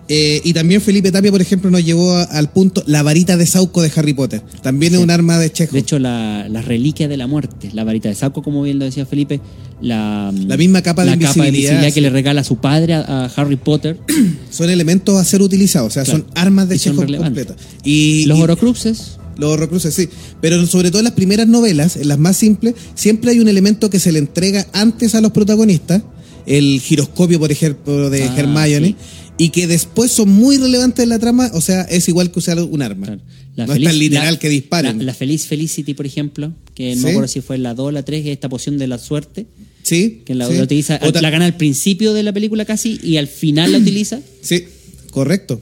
Speaker 4: Eh, y también Felipe Tapia, por ejemplo, nos llevó a- al punto la varita de Sauco de Harry Potter. También es un arma de Chekhov.
Speaker 5: De hecho, la, la reliquia de la muerte, la varita de saco, como bien lo decía Felipe, la,
Speaker 4: La misma capa de
Speaker 5: la capa de
Speaker 4: invisibilidad,
Speaker 5: invisibilidad que le regala su padre a, a Harry Potter,
Speaker 4: son elementos a ser utilizados, o sea,
Speaker 5: Claro.
Speaker 4: son armas de
Speaker 5: Y
Speaker 4: Chekhov completas. Y,
Speaker 5: los
Speaker 4: y-
Speaker 5: Horocruxes,
Speaker 4: Los horrocruces, sí. Pero sobre todo en las primeras novelas, en las más simples, siempre hay un elemento que se le entrega antes a los protagonistas. El giroscopio, por ejemplo, de
Speaker 5: Ah,
Speaker 4: Hermione.
Speaker 5: sí.
Speaker 4: Y que después son muy relevantes en la trama. O sea, es igual que usar un arma.
Speaker 5: claro,
Speaker 4: no es tan literal
Speaker 5: la-
Speaker 4: que disparen.
Speaker 5: La, la Feliz Felicity, por ejemplo, que no
Speaker 4: Sí.
Speaker 5: me acuerdo si fue la 2 o la 3, que es esta poción de la suerte,
Speaker 4: sí.
Speaker 5: que la,
Speaker 4: sí.
Speaker 5: la utiliza, la gana al principio de la película casi y al final la utiliza.
Speaker 4: Sí, correcto.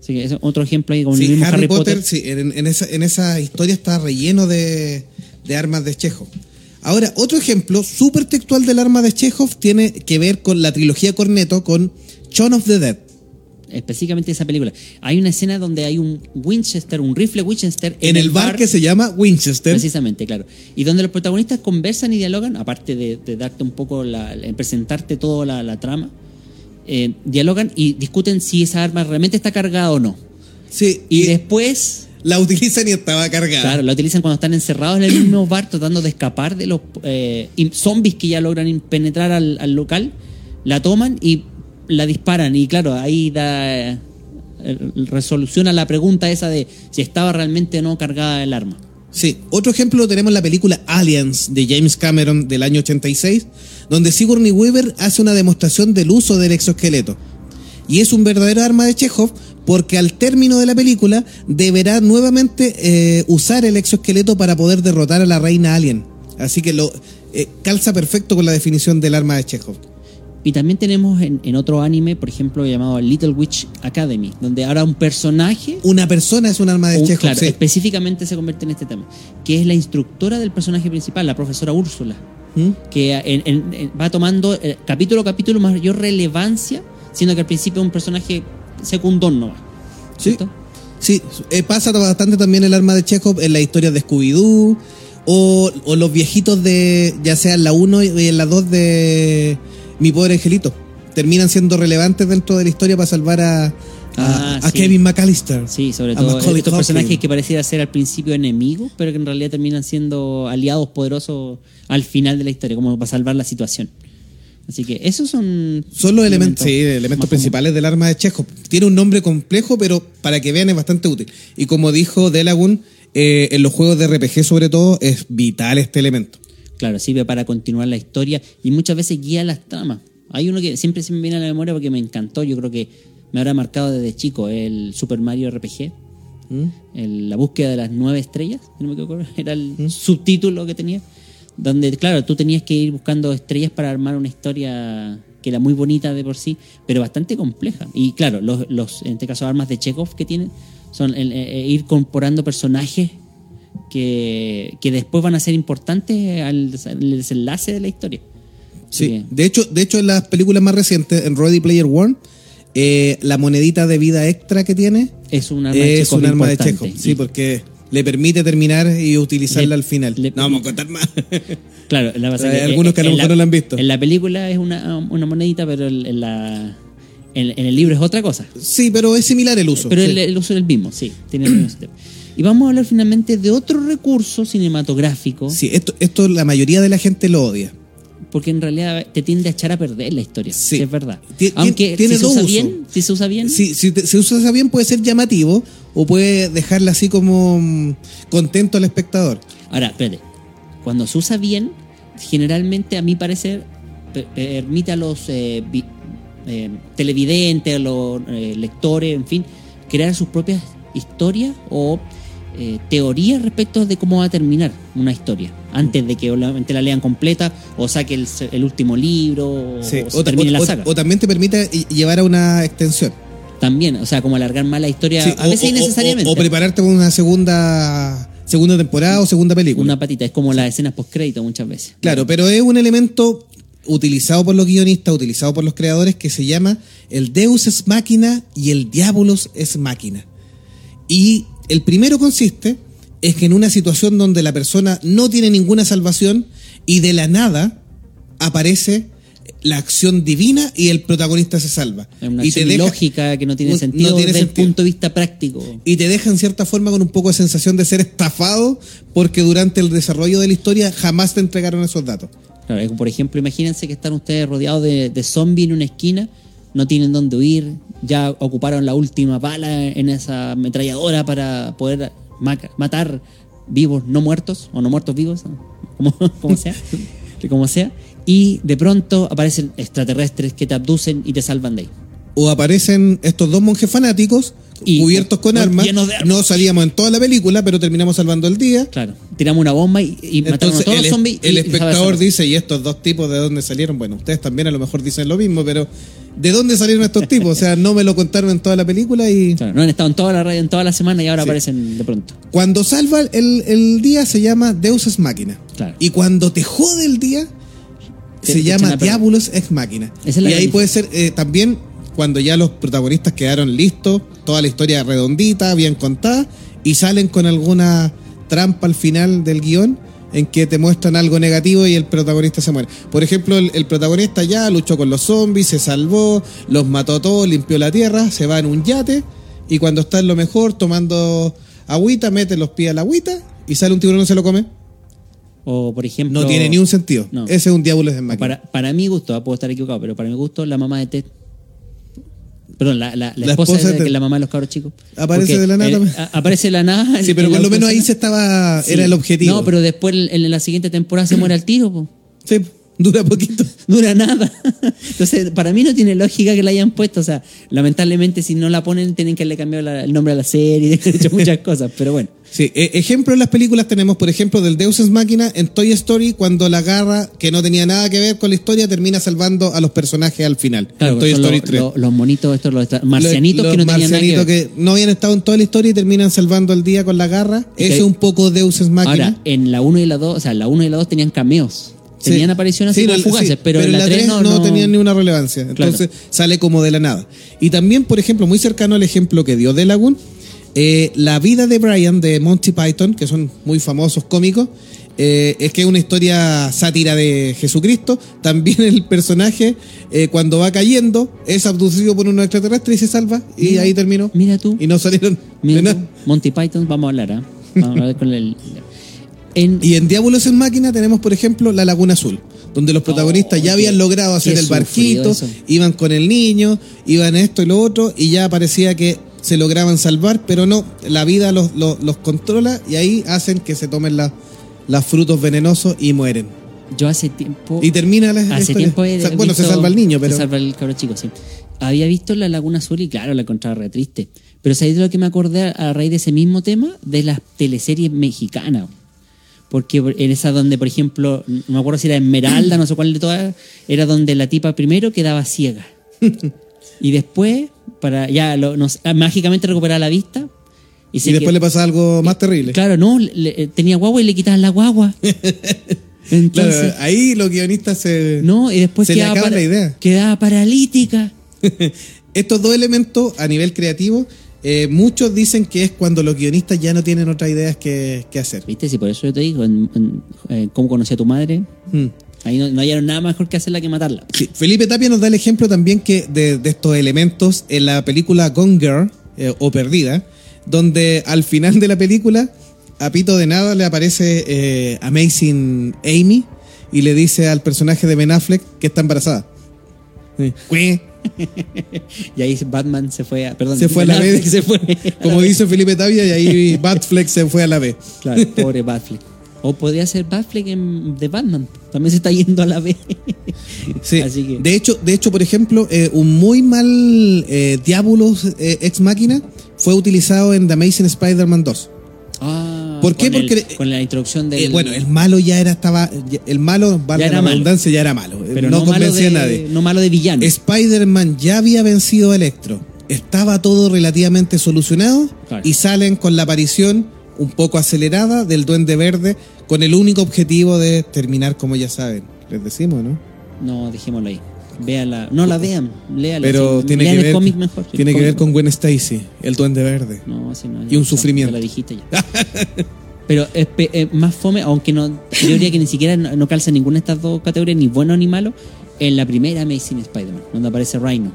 Speaker 5: Así que es otro ejemplo ahí con
Speaker 4: Sí,
Speaker 5: el mismo
Speaker 4: Harry, Potter, sí, en, en esa, en esa historia está relleno de, de armas de Chekhov. Ahora, otro ejemplo súper textual del arma de Chekhov tiene que ver con la trilogía Corneto, con Shaun of the Dead.
Speaker 5: específicamente esa película. Hay una escena donde hay un Winchester, un rifle Winchester
Speaker 4: En, el bar, que se llama Winchester.
Speaker 5: Precisamente, claro. Y donde los protagonistas conversan y dialogan, aparte de, de darte un poco, la, en presentarte toda la, la trama, eh, dialogan y discuten si esa arma realmente está cargada o no.
Speaker 4: Sí,
Speaker 5: Y,
Speaker 4: y,
Speaker 5: después,
Speaker 4: la utilizan y estaba cargada.
Speaker 5: claro, la utilizan cuando están encerrados en el mismo bar tratando de escapar de los eh, zombies que ya logran penetrar al, al local, la toman y la disparan. Y claro, ahí da eh, resoluciona la pregunta esa de si estaba realmente o no cargada el arma.
Speaker 4: Sí, otro ejemplo lo tenemos en la película Aliens de James Cameron del año 86, donde Sigourney Weaver hace una demostración del uso del exoesqueleto. Y es un verdadero arma de Chekhov porque al término de la película deberá nuevamente eh, usar el exoesqueleto para poder derrotar a la reina alien. Así que lo eh, calza perfecto con la definición del arma de Chekhov.
Speaker 5: Y también tenemos en, en otro anime, por ejemplo, llamado Little Witch Academy, donde ahora un personaje,
Speaker 4: Una persona es un arma de
Speaker 5: un-
Speaker 4: Chekhov,
Speaker 5: claro,
Speaker 4: sí.
Speaker 5: específicamente se convierte en este tema, que es la instructora del personaje principal, la profesora Úrsula,
Speaker 4: ¿Mm?
Speaker 5: que en- en- en- va tomando eh, capítulo a capítulo mayor relevancia, siendo que al principio es un personaje secundón nomás.
Speaker 4: Sí.
Speaker 5: ¿cierto?
Speaker 4: Sí, eh, pasa bastante también el arma de Chekhov en las historias de Scooby-Doo o, o los viejitos de, ya sea en la 1 y en la 2 de Mi Pobre Angelito. Terminan siendo relevantes dentro de la historia para salvar a,
Speaker 5: Ah,
Speaker 4: a
Speaker 5: sí.
Speaker 4: Kevin McAllister.
Speaker 5: Sí, sobre todo estos personajes que pareciera ser al principio enemigos, pero que en realidad terminan siendo aliados poderosos al final de la historia, como para salvar la situación. Así que esos son...
Speaker 4: Son los elementos, sí, elementos principales del arma de Chekhov. Tiene un nombre complejo, pero para que vean es bastante útil. Y como dijo Delagun, eh, en los juegos de RPG sobre todo es vital este elemento.
Speaker 5: Claro, sirve para continuar la historia y muchas veces guía las tramas. Hay uno que siempre se me viene a la memoria porque me encantó, yo creo que me habrá marcado desde chico, el Super Mario RPG.
Speaker 4: ¿Mm?
Speaker 5: el- la búsqueda de las nueve estrellas, no me equivoco, era el subtítulo que tenía, donde, claro, tú tenías que ir buscando estrellas para armar una historia que era muy bonita de por sí, pero bastante compleja. Y claro, los, los en este caso, armas de Chekhov que tienen son el, eh, ir incorporando personajes que, que después van a ser importantes al, al desenlace de la historia.
Speaker 4: Sí. De hecho, de hecho, en las películas más recientes, en Ready Player One, eh, la monedita de vida extra que tiene
Speaker 5: es un arma de
Speaker 4: es
Speaker 5: Chekhov
Speaker 4: un arma de. Chekhov. Sí,
Speaker 5: Y-
Speaker 4: porque le permite terminar y utilizarla
Speaker 5: Le-
Speaker 4: al final.
Speaker 5: le-
Speaker 4: no vamos a contar más.
Speaker 5: Claro, la
Speaker 4: Hay
Speaker 5: que,
Speaker 4: algunos que a lo mejor no la han visto.
Speaker 5: En la película es una, una monedita, pero en, la, en, en el libro es otra cosa.
Speaker 4: sí, pero es similar el uso.
Speaker 5: Pero
Speaker 4: sí.
Speaker 5: el, el uso es el mismo, sí. Tiene el mismo. Y vamos a hablar finalmente de otro recurso cinematográfico,
Speaker 4: Sí, esto, esto la mayoría de la gente lo odia.
Speaker 5: porque en realidad te tiende a echar a perder la historia.
Speaker 4: Sí.
Speaker 5: Sí. Es verdad. Aunque
Speaker 4: tiene
Speaker 5: si se usa bien, si se usa bien,
Speaker 4: Si, si te- se usa bien puede ser llamativo o puede dejarla así como mm, contento al espectador.
Speaker 5: Ahora, espérate. Cuando se usa bien, generalmente, a mi parecer, pe- permite a los eh, vi- eh, televidentes, a los eh, lectores, en fin, crear sus propias historias o eh, teorías respecto de cómo va a terminar una historia. Antes de que obviamente la lean completa o saque el, el último libro o,
Speaker 4: Sí,
Speaker 5: o termine
Speaker 4: o-
Speaker 5: la saga.
Speaker 4: o también te permite llevar a una extensión.
Speaker 5: También, o sea, como alargar más la historia,
Speaker 4: Sí,
Speaker 5: a
Speaker 4: o-
Speaker 5: veces innecesariamente.
Speaker 4: O, prepararte para una segunda segunda temporada o segunda película.
Speaker 5: una patita, es como las escenas post-crédito muchas veces.
Speaker 4: Claro, pero es un elemento utilizado por los guionistas, utilizado por los creadores, que se llama el Deus es máquina y el Diabolos es máquina. Y el primero consiste es que en una situación donde la persona no tiene ninguna salvación y de la nada aparece la acción divina y el protagonista se salva.
Speaker 5: Es una
Speaker 4: y
Speaker 5: acción
Speaker 4: deja-
Speaker 5: ilógica que no tiene sentido
Speaker 4: no tiene
Speaker 5: desde el punto de vista práctico.
Speaker 4: y te deja en cierta forma con un poco de sensación de ser estafado porque durante el desarrollo de la historia jamás te entregaron esos datos.
Speaker 5: Claro, por ejemplo, imagínense que están ustedes rodeados de, de zombies en una esquina, no tienen dónde huir, ya ocuparon la última bala en esa ametralladora para poder ma- matar vivos no muertos o no muertos vivos, como, como sea, como sea, y de pronto aparecen extraterrestres que te abducen y te salvan de ahí.
Speaker 4: o aparecen estos dos monjes fanáticos
Speaker 5: Y-
Speaker 4: cubiertos con armas.
Speaker 5: llenos de armas.
Speaker 4: No salíamos en toda la película, pero terminamos salvando el día.
Speaker 5: Claro, tiramos una bomba y, y mataron a
Speaker 4: Entonces
Speaker 5: todos los zombies.
Speaker 4: el
Speaker 5: y
Speaker 4: espectador dice, ¿y estos dos tipos de dónde salieron? Bueno, ustedes también a lo mejor dicen lo mismo, pero ¿de dónde salieron estos tipos? O sea, no me lo contaron en toda la película y
Speaker 5: Claro, no han estado en toda la radio en toda la semana y ahora
Speaker 4: Sí.
Speaker 5: aparecen de pronto.
Speaker 4: cuando salva el, el día se llama Deus es máquina.
Speaker 5: Claro.
Speaker 4: Y cuando te jode el día
Speaker 5: Te-
Speaker 4: se
Speaker 5: te
Speaker 4: llama. Diabolos ex máquina.
Speaker 5: Es
Speaker 4: y ahí puede ser eh, también cuando ya los protagonistas quedaron listos, toda la historia redondita, bien contada, y salen con alguna trampa al final del guion en que te muestran algo negativo y el protagonista se muere. Por ejemplo, el, el protagonista ya luchó con los zombies, se salvó, los mató a todos, limpió la tierra, se va en un yate y cuando está en lo mejor tomando agüita, mete los pies a la agüita y sale un tiburón y se lo come.
Speaker 5: O por ejemplo.
Speaker 4: No tiene ni un sentido.
Speaker 5: No.
Speaker 4: Ese es un diablo de máquina.
Speaker 5: Para, para mi gusto, ah, puedo estar equivocado, pero para mi gusto, la mamá de Ted. Perdón, la, la, la
Speaker 4: La
Speaker 5: esposa,
Speaker 4: esposa de
Speaker 5: de, es la mamá de los cabros chicos.
Speaker 4: Aparece de la nada también.
Speaker 5: a- aparece de la nada. en-
Speaker 4: Sí, pero
Speaker 5: en
Speaker 4: por lo menos ahí se estaba, era el objetivo.
Speaker 5: No, pero después en, en la siguiente temporada se muere al tiro. po.
Speaker 4: Sí, dura poquito.
Speaker 5: Dura nada. Entonces, para mí no tiene lógica que la hayan puesto. O sea, lamentablemente, si no la ponen, tienen que haberle cambiado la- el nombre a la serie, y hecho muchas cosas. Pero bueno.
Speaker 4: Sí, e- ejemplo en las películas tenemos, por ejemplo, del Deus Ex Máquina en Toy Story, cuando la garra, que no tenía nada que ver con la historia, termina salvando a los personajes al final.
Speaker 5: Claro,
Speaker 4: en Toy
Speaker 5: son
Speaker 4: Story
Speaker 5: los,
Speaker 4: 3.
Speaker 5: los- los monitos, estos, los marcianitos
Speaker 4: Los-
Speaker 5: que no tenían nada que ver.
Speaker 4: que no habían estado en toda la historia y terminan salvando el día con la garra.
Speaker 5: Que-
Speaker 4: es un poco Deus Ex Máquina.
Speaker 5: Ahora, en la 1 y la 2, o sea, en la 1 y la 2 tenían cameos.
Speaker 4: Sí.
Speaker 5: Tenían apariciones
Speaker 4: Sí,
Speaker 5: así como
Speaker 4: no,
Speaker 5: fugaces,
Speaker 4: sí,
Speaker 5: pero, en la 3 no, no,
Speaker 4: tenían ni una relevancia. Entonces sale como de la nada. Y también, por ejemplo, muy cercano al ejemplo que dio Delagun, eh, la vida de Brian de Monty Python, que son muy famosos cómicos, eh, es que es una historia sátira de Jesucristo. También el personaje, eh, cuando va cayendo, es abducido por un extraterrestre y se salva. Y ahí terminó.
Speaker 5: Mira tú.
Speaker 4: Y no salieron.
Speaker 5: Mira tú. Monty Python, vamos a hablar, ¿ah? Vamos a hablar con el. En,
Speaker 4: Y en Diabolos en Máquina tenemos, por ejemplo, La Laguna Azul, donde los protagonistas
Speaker 5: Oh,
Speaker 4: ya habían
Speaker 5: qué-
Speaker 4: logrado hacer el barquito, iban con el niño, iban esto y lo otro, y ya parecía que se lograban salvar, pero no, la vida los, los, los controla y ahí hacen que se tomen la- los frutos venenosos y mueren.
Speaker 5: yo hace tiempo.
Speaker 4: Y termina la, la
Speaker 5: Hace
Speaker 4: historia.
Speaker 5: tiempo he
Speaker 4: bueno, se salva el niño, pero
Speaker 5: Se salva el cabro chico, sí. Había visto La Laguna Azul y claro, la encontraba re triste. Pero ¿sabéis de lo que me acordé a raíz de ese mismo tema? De las teleseries mexicanas. Porque en esa donde, por ejemplo, no me acuerdo si era Esmeralda, no sé cuál de todas, era donde la tipa primero quedaba ciega. y después, para ya lo- nos- mágicamente recuperar la vista,
Speaker 4: Y,
Speaker 5: se
Speaker 4: después le pasa algo más terrible.
Speaker 5: Claro, no, le- le- tenía guagua y le quitaban la guagua. Entonces,
Speaker 4: Claro, ahí los guionistas se.
Speaker 5: no, y después
Speaker 4: se le
Speaker 5: quedaba, para-
Speaker 4: la idea.
Speaker 5: quedaba paralítica.
Speaker 4: Estos dos elementos a nivel creativo, eh, muchos dicen que es cuando los guionistas ya no tienen otras ideas que, que hacer.
Speaker 5: ¿Viste? Si por eso yo te digo, en, en, eh, ¿cómo conocí a tu madre?
Speaker 4: Hmm.
Speaker 5: Ahí no, no hallaron nada mejor que hacerla que matarla.
Speaker 4: Sí, Felipe Tapia nos da el ejemplo también que de, de estos elementos en la película Gone Girl eh, o Perdida, donde al final de la película a Pito de nada le aparece eh, Amazing Amy y le dice al personaje de Ben Affleck que está embarazada. Sí.
Speaker 5: Y ahí Batman se fue a. Perdón,
Speaker 4: Se fue a la.
Speaker 5: Affleck Se fue. a
Speaker 4: Como
Speaker 5: la
Speaker 4: dice Felipe Tapia y ahí Batfleck se fue a la B.
Speaker 5: Claro, pobre Batfleck. O podría ser Batfleck en- de Batman. También se está yendo a la B.
Speaker 4: Sí.
Speaker 5: Así que.
Speaker 4: De hecho, de hecho, por ejemplo, eh, un muy mal eh, Diabolos eh, ex máquina fue utilizado en The Amazing Spider-Man 2. ¿Por qué?
Speaker 5: con el-
Speaker 4: Porque-
Speaker 5: con la introducción del.
Speaker 4: Eh, bueno, el malo ya era estaba el malo, valga la redundancia, ya era malo.
Speaker 5: pero
Speaker 4: no,
Speaker 5: no,
Speaker 4: convencía
Speaker 5: de,
Speaker 4: a nadie.
Speaker 5: No malo de villano.
Speaker 4: Spider-Man ya había vencido a Electro. Estaba todo relativamente solucionado
Speaker 5: Claro.
Speaker 4: y salen con la aparición un poco acelerada del Duende Verde con el único objetivo de terminar como ya saben. Les decimos, ¿no?
Speaker 5: No, dejémoslo ahí. Véala. No la vean, léala.
Speaker 4: Pero
Speaker 5: sí.
Speaker 4: tiene
Speaker 5: Lean
Speaker 4: que ver
Speaker 5: cómic mejor. el
Speaker 4: tiene que ver con Gwen Stacy, el Duende Verde.
Speaker 5: No, así no.
Speaker 4: Y un
Speaker 5: ya-
Speaker 4: sufrimiento.
Speaker 5: ya la dijiste ya. Pero es es más fome, aunque no, yo diría que ni siquiera no, no calza ninguna de estas dos categorías, ni bueno ni malo, en la primera Amazing Spider-Man, donde aparece Rhino.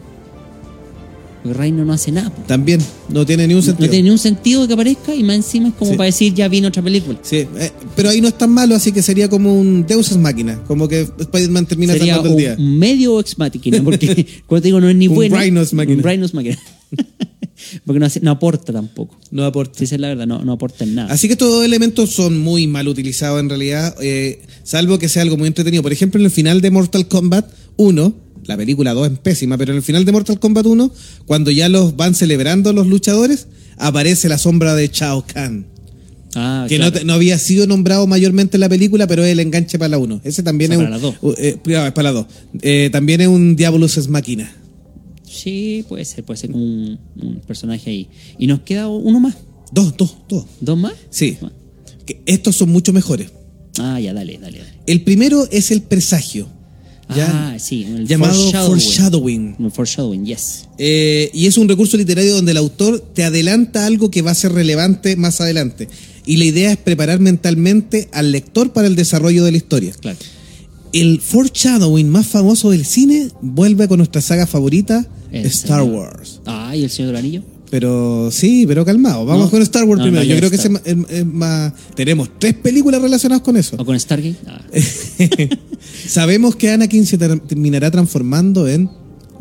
Speaker 5: Porque Rhino no hace nada.
Speaker 4: También no tiene ni un
Speaker 5: No
Speaker 4: sentido.
Speaker 5: tiene ni un sentido que aparezca y más encima es como
Speaker 4: Sí.
Speaker 5: para decir ya viene otra película.
Speaker 4: Sí, eh, pero ahí no es tan malo, así que sería como un Deus Ex Máquina, como que Spider-Man termina
Speaker 5: Sería
Speaker 4: salvando el
Speaker 5: un,
Speaker 4: día.
Speaker 5: un medio ex máquina, porque cuando te digo no es ni
Speaker 4: Un
Speaker 5: bueno.
Speaker 4: Rhino ex máquina.
Speaker 5: Un Rhino ex máquina. porque no, hace- no aporta tampoco.
Speaker 4: No aporta.
Speaker 5: Si esa es la verdad, no, no aporta en nada.
Speaker 4: Así que estos dos elementos son muy mal utilizados en realidad, eh, salvo que sea algo muy entretenido. Por ejemplo, en el final de Mortal Kombat 1, la película 2 es pésima, pero en el final de Mortal Kombat 1, cuando ya los van celebrando los luchadores, aparece la sombra de Shao Kahn.
Speaker 5: Ah,
Speaker 4: que
Speaker 5: claro.
Speaker 4: no, te- no había sido nombrado mayormente en la película, pero es el enganche para la 1. Ese también
Speaker 5: O sea,
Speaker 4: es
Speaker 5: para
Speaker 4: un.
Speaker 5: la
Speaker 4: eh, cuidado, es para la 2. Eh, también es un Diabolus es máquina.
Speaker 5: Sí, puede ser, puede ser como un, un personaje ahí. Y nos queda uno más.
Speaker 4: Dos, dos, dos.
Speaker 5: ¿Dos más?
Speaker 4: Sí. Que estos son mucho mejores.
Speaker 5: Ah, ya, dale, dale, dale.
Speaker 4: El primero es el presagio. ¿Ya?
Speaker 5: Ah, sí, el
Speaker 4: llamado
Speaker 5: foreshadowing.
Speaker 4: foreshadowing.
Speaker 5: El foreshadowing, yes.
Speaker 4: Eh, y es un recurso literario donde el autor te adelanta algo que va a ser relevante más adelante. Y la idea es preparar mentalmente al lector para el desarrollo de la historia.
Speaker 5: Claro.
Speaker 4: El foreshadowing más famoso del cine vuelve con nuestra saga favorita, Star
Speaker 5: señor.
Speaker 4: Wars.
Speaker 5: Ah, ¿y el Señor del Anillo?
Speaker 4: Pero sí, pero calmado. Vamos
Speaker 5: No.
Speaker 4: con Star Wars
Speaker 5: No,
Speaker 4: primero.
Speaker 5: no,
Speaker 4: Yo creo que es es más... Tenemos tres películas relacionadas con eso.
Speaker 5: ¿O con Stargate? Ah,
Speaker 4: Sabemos que Anakin se ter- terminará transformando en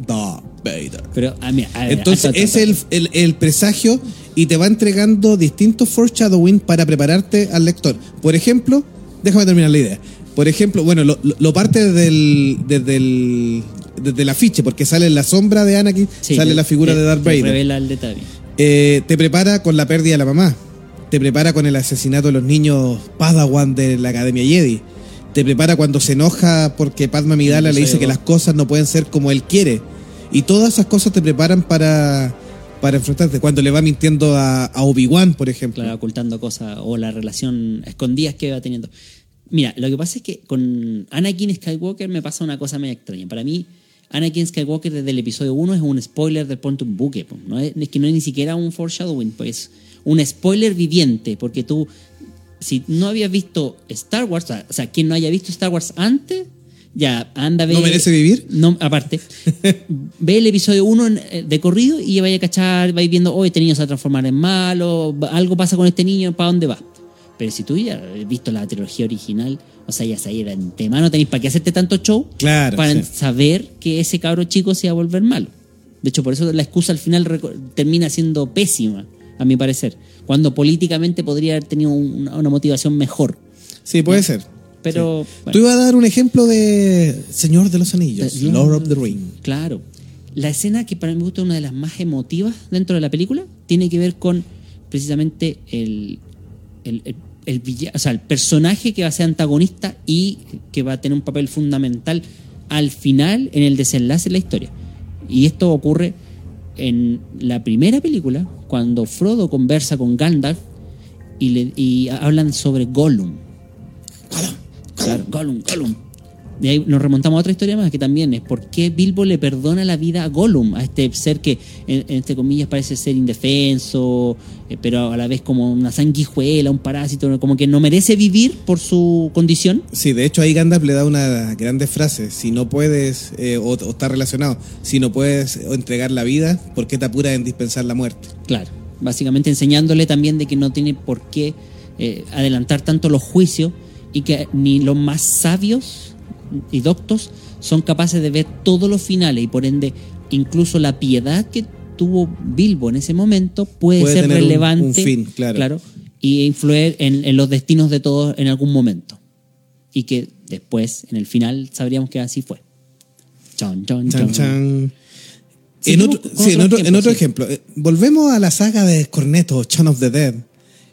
Speaker 4: Darth Vader.
Speaker 5: pero, ah, mira, a ver,
Speaker 4: Entonces
Speaker 5: hasta-
Speaker 4: es el, el- el presagio y te va entregando distintos foreshadowing para prepararte al lector. Por ejemplo, déjame terminar la idea. Por ejemplo, bueno, lo, parte desde el, desde el, desde el afiche, porque sale la sombra de Anakin,
Speaker 5: Sí,
Speaker 4: sale
Speaker 5: te-
Speaker 4: la figura
Speaker 5: te-
Speaker 4: de Darth Vader.
Speaker 5: Revela el detalle.
Speaker 4: Eh, te prepara con la pérdida de la mamá. Te prepara con el asesinato de los niños Padawan de la Academia Jedi. Te prepara cuando se enoja porque Padma Amidala le dice que las cosas no pueden ser como él quiere. Y todas esas cosas te preparan para, para enfrentarte. Cuando le va mintiendo a, a Obi-Wan, por ejemplo.
Speaker 5: claro, ocultando cosas o la relación escondidas que va teniendo. Mira, lo que pasa es que con Anakin Skywalker me pasa una cosa medio extraña. Para mí, Anakin Skywalker desde el episodio 1 es un spoiler del punto un buque. No es, que no es ni siquiera un foreshadowing, pues un spoiler viviente, porque tú, si no habías visto Star Wars, o sea, quien no haya visto Star Wars antes, ya anda a ver.
Speaker 4: ¿No merece vivir?
Speaker 5: No, aparte, ve el episodio 1 de corrido y ya vaya a cachar, vais viendo, hoy este niño se va a transformar en malo, algo pasa con este niño, ¿para dónde va? Pero si tú ya has visto la trilogía original, o sea, ya sabéis de antemano, tenéis para qué hacerte tanto show
Speaker 4: Claro,
Speaker 5: para
Speaker 4: sí.
Speaker 5: saber que ese cabro chico se va a volver malo. De hecho, por eso la excusa al final termina siendo pésima, a mi parecer, cuando políticamente podría haber tenido una, una motivación mejor.
Speaker 4: Sí, puede ser.
Speaker 5: Pero,
Speaker 4: Tú
Speaker 5: bueno,
Speaker 4: ibas a dar un ejemplo de Señor de los Anillos,
Speaker 5: The
Speaker 4: Lord of the Ring.
Speaker 5: Claro. La escena que para mí me gusta una de las más emotivas dentro de la película tiene que ver con precisamente el, el, el- el personaje que va a ser antagonista y que va a tener un papel fundamental al final en el desenlace de la historia. Y esto ocurre en la primera película, cuando Frodo conversa con Gandalf y, le, hablan sobre Gollum. Claro, Gollum, Gollum. De ahí nos remontamos a otra historia más que también es por qué Bilbo le perdona la vida a Gollum, a este ser que, en, entre comillas, parece ser indefenso, eh, pero a la vez como una sanguijuela, un parásito, como que no merece vivir por su condición.
Speaker 4: Sí, de hecho ahí Gandalf le da una grande frase, si no puedes, eh, o, o está relacionado, si no puedes entregar la vida, ¿por qué te apuras en dispensar la muerte?
Speaker 5: Claro, básicamente enseñándole también de que no tiene por qué eh, adelantar tanto los juicios y que ni los más sabios y doctos son capaces de ver todos los finales y por ende incluso la piedad que tuvo Bilbo en ese momento puede,
Speaker 4: Puede
Speaker 5: ser
Speaker 4: un-
Speaker 5: relevante
Speaker 4: un fin, claro.
Speaker 5: y influir en, en los destinos de todos en algún momento y que después en el final sabríamos que así fue Chan, chan,
Speaker 4: Chan,
Speaker 5: chan.
Speaker 4: chan. En, otro,
Speaker 5: con
Speaker 4: sí, en
Speaker 5: otro
Speaker 4: otro- en
Speaker 5: ejemplo,
Speaker 4: otro
Speaker 5: sí.
Speaker 4: ejemplo, eh, volvemos a la saga de Corneto, Shaun of the Dead.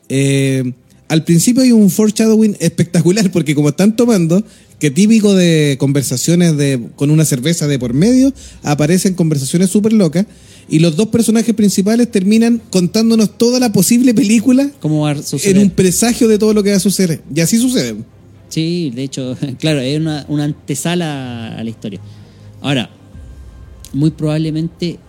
Speaker 4: Eh, al principio hay un foreshadowing espectacular porque como están tomando, que típico de conversaciones de, con una cerveza de por medio, aparecen conversaciones súper locas y los dos personajes principales terminan contándonos toda la posible película
Speaker 5: ¿Cómo va a suceder?
Speaker 4: en un presagio de todo lo que va a suceder. Y así sucede.
Speaker 5: Sí, de hecho, claro, es una, una antesala a la historia. Ahora, muy probablemente,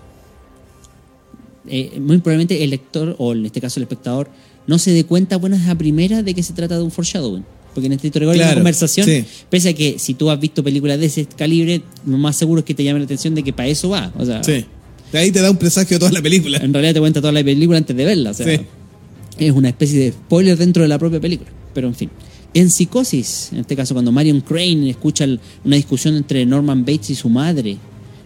Speaker 5: eh, muy probablemente el lector, o en este caso el espectador, no se dé cuenta buenas a primera de que se trata de un foreshadowing. Porque en esta historia hay una
Speaker 4: Claro,
Speaker 5: conversación,
Speaker 4: sí.
Speaker 5: pese a que si tú has visto películas de ese calibre, lo más seguro es que te llame la atención de que para eso va. O sea,
Speaker 4: Sí. De ahí te da un presagio de toda la película.
Speaker 5: en realidad te cuenta toda la película antes de verla. O sea,
Speaker 4: Sí.
Speaker 5: es una especie de spoiler dentro de la propia película. Pero en fin. En Psicosis, en este caso, cuando Marion Crane escucha una discusión entre Norman Bates y su madre,